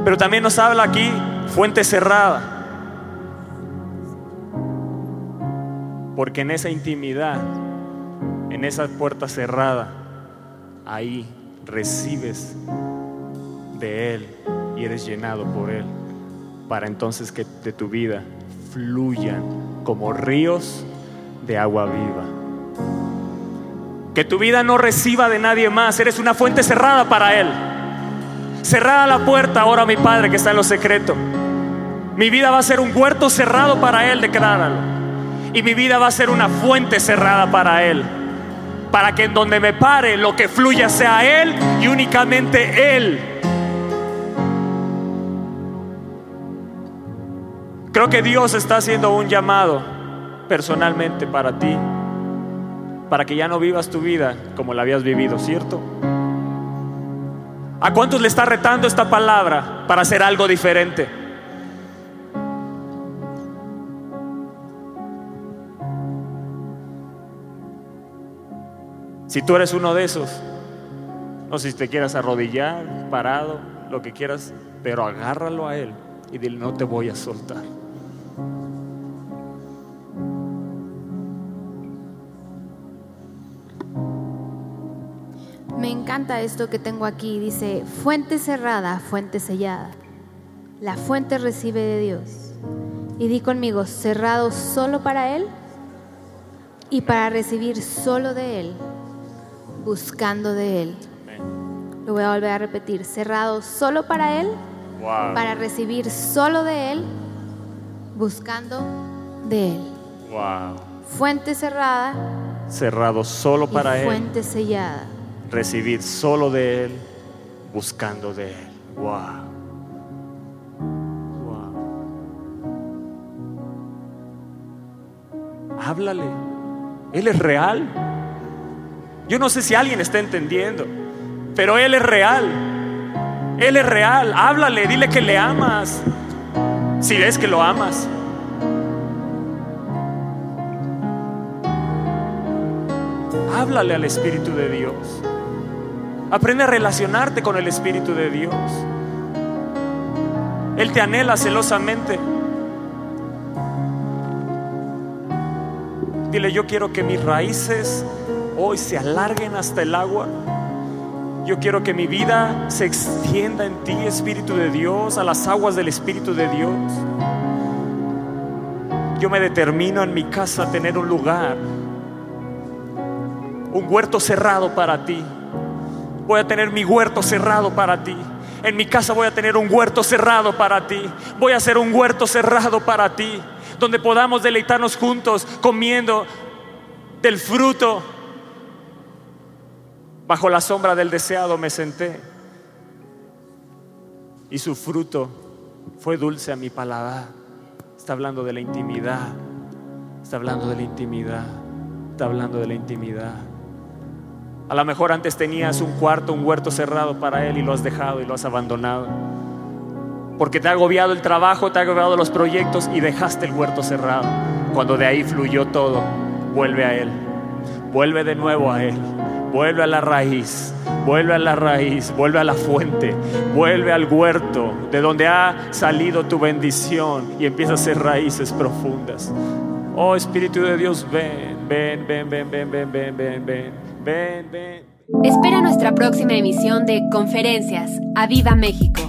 [SPEAKER 3] Pero también nos habla aquí fuente cerrada. Porque en esa intimidad, en esa puerta cerrada, ahí recibes de Él y eres llenado por Él. Para entonces que de tu vida fluyan como ríos de agua viva. Que tu vida no reciba de nadie más. Eres una fuente cerrada para Él. Cerrada la puerta ahora mi Padre que está en lo secreto. Mi vida va a ser un huerto cerrado para Él, decláralo. Y mi vida va a ser una fuente cerrada para Él. Para que en donde me pare lo que fluya sea Él y únicamente Él. Creo que Dios está haciendo un llamado personalmente para ti. Para que ya no vivas tu vida como la habías vivido, ¿cierto? ¿A cuántos le está retando esta palabra para hacer algo diferente? Si tú eres uno de esos, no sé si te quieras arrodillar, parado, lo que quieras, pero agárralo a Él y dile, no te voy a soltar.
[SPEAKER 2] Me encanta esto que tengo aquí. Dice, fuente cerrada, fuente sellada. La fuente recibe de Dios. Y di conmigo, cerrado solo para Él y para recibir solo de Él, buscando de Él. Lo voy a volver a repetir, cerrado solo para Él,
[SPEAKER 3] Wow.
[SPEAKER 2] para recibir solo de Él, buscando de Él.
[SPEAKER 3] Wow.
[SPEAKER 2] Fuente cerrada
[SPEAKER 3] Cerrado solo para Él,
[SPEAKER 2] fuente sellada.
[SPEAKER 3] recibir solo de Él, buscando de Él. Wow. Wow. Háblale. Él es real. Yo no sé si alguien está entendiendo, pero Él es real. Él es real. Háblale, dile que le amas. Si ves que lo amas. Háblale al Espíritu de Dios. Aprende a relacionarte con el Espíritu de Dios. Él te anhela celosamente. Dile, yo quiero que mis raíces hoy se alarguen hasta el agua. Yo quiero que mi vida se extienda en ti, Espíritu de Dios, a las aguas del Espíritu de Dios. Yo me determino en mi casa a tener un lugar, un huerto cerrado para ti. Voy a tener mi huerto cerrado para ti. En mi casa voy a tener un huerto cerrado para ti. Voy a hacer un huerto cerrado para ti, donde podamos deleitarnos juntos comiendo del fruto Bajo la sombra del deseado me senté y su fruto fue dulce a mi paladar. Está hablando de la intimidad, está hablando de la intimidad, está hablando de la intimidad. A lo mejor antes tenías un cuarto, un huerto cerrado para él y lo has dejado y lo has abandonado. Porque te ha agobiado el trabajo, te ha agobiado los proyectos y dejaste el huerto cerrado. Cuando de ahí fluyó todo, vuelve a él. Vuelve de nuevo a él vuelve a la raíz, vuelve a la raíz, vuelve a la fuente, vuelve al huerto de donde ha salido tu bendición y empieza a hacer raíces profundas. Oh Espíritu de Dios, ven, ven, ven, ven, ven, ven, ven, ven, ven, ven, ven.
[SPEAKER 1] Espera nuestra próxima emisión de Conferencias. ¡A Viva México!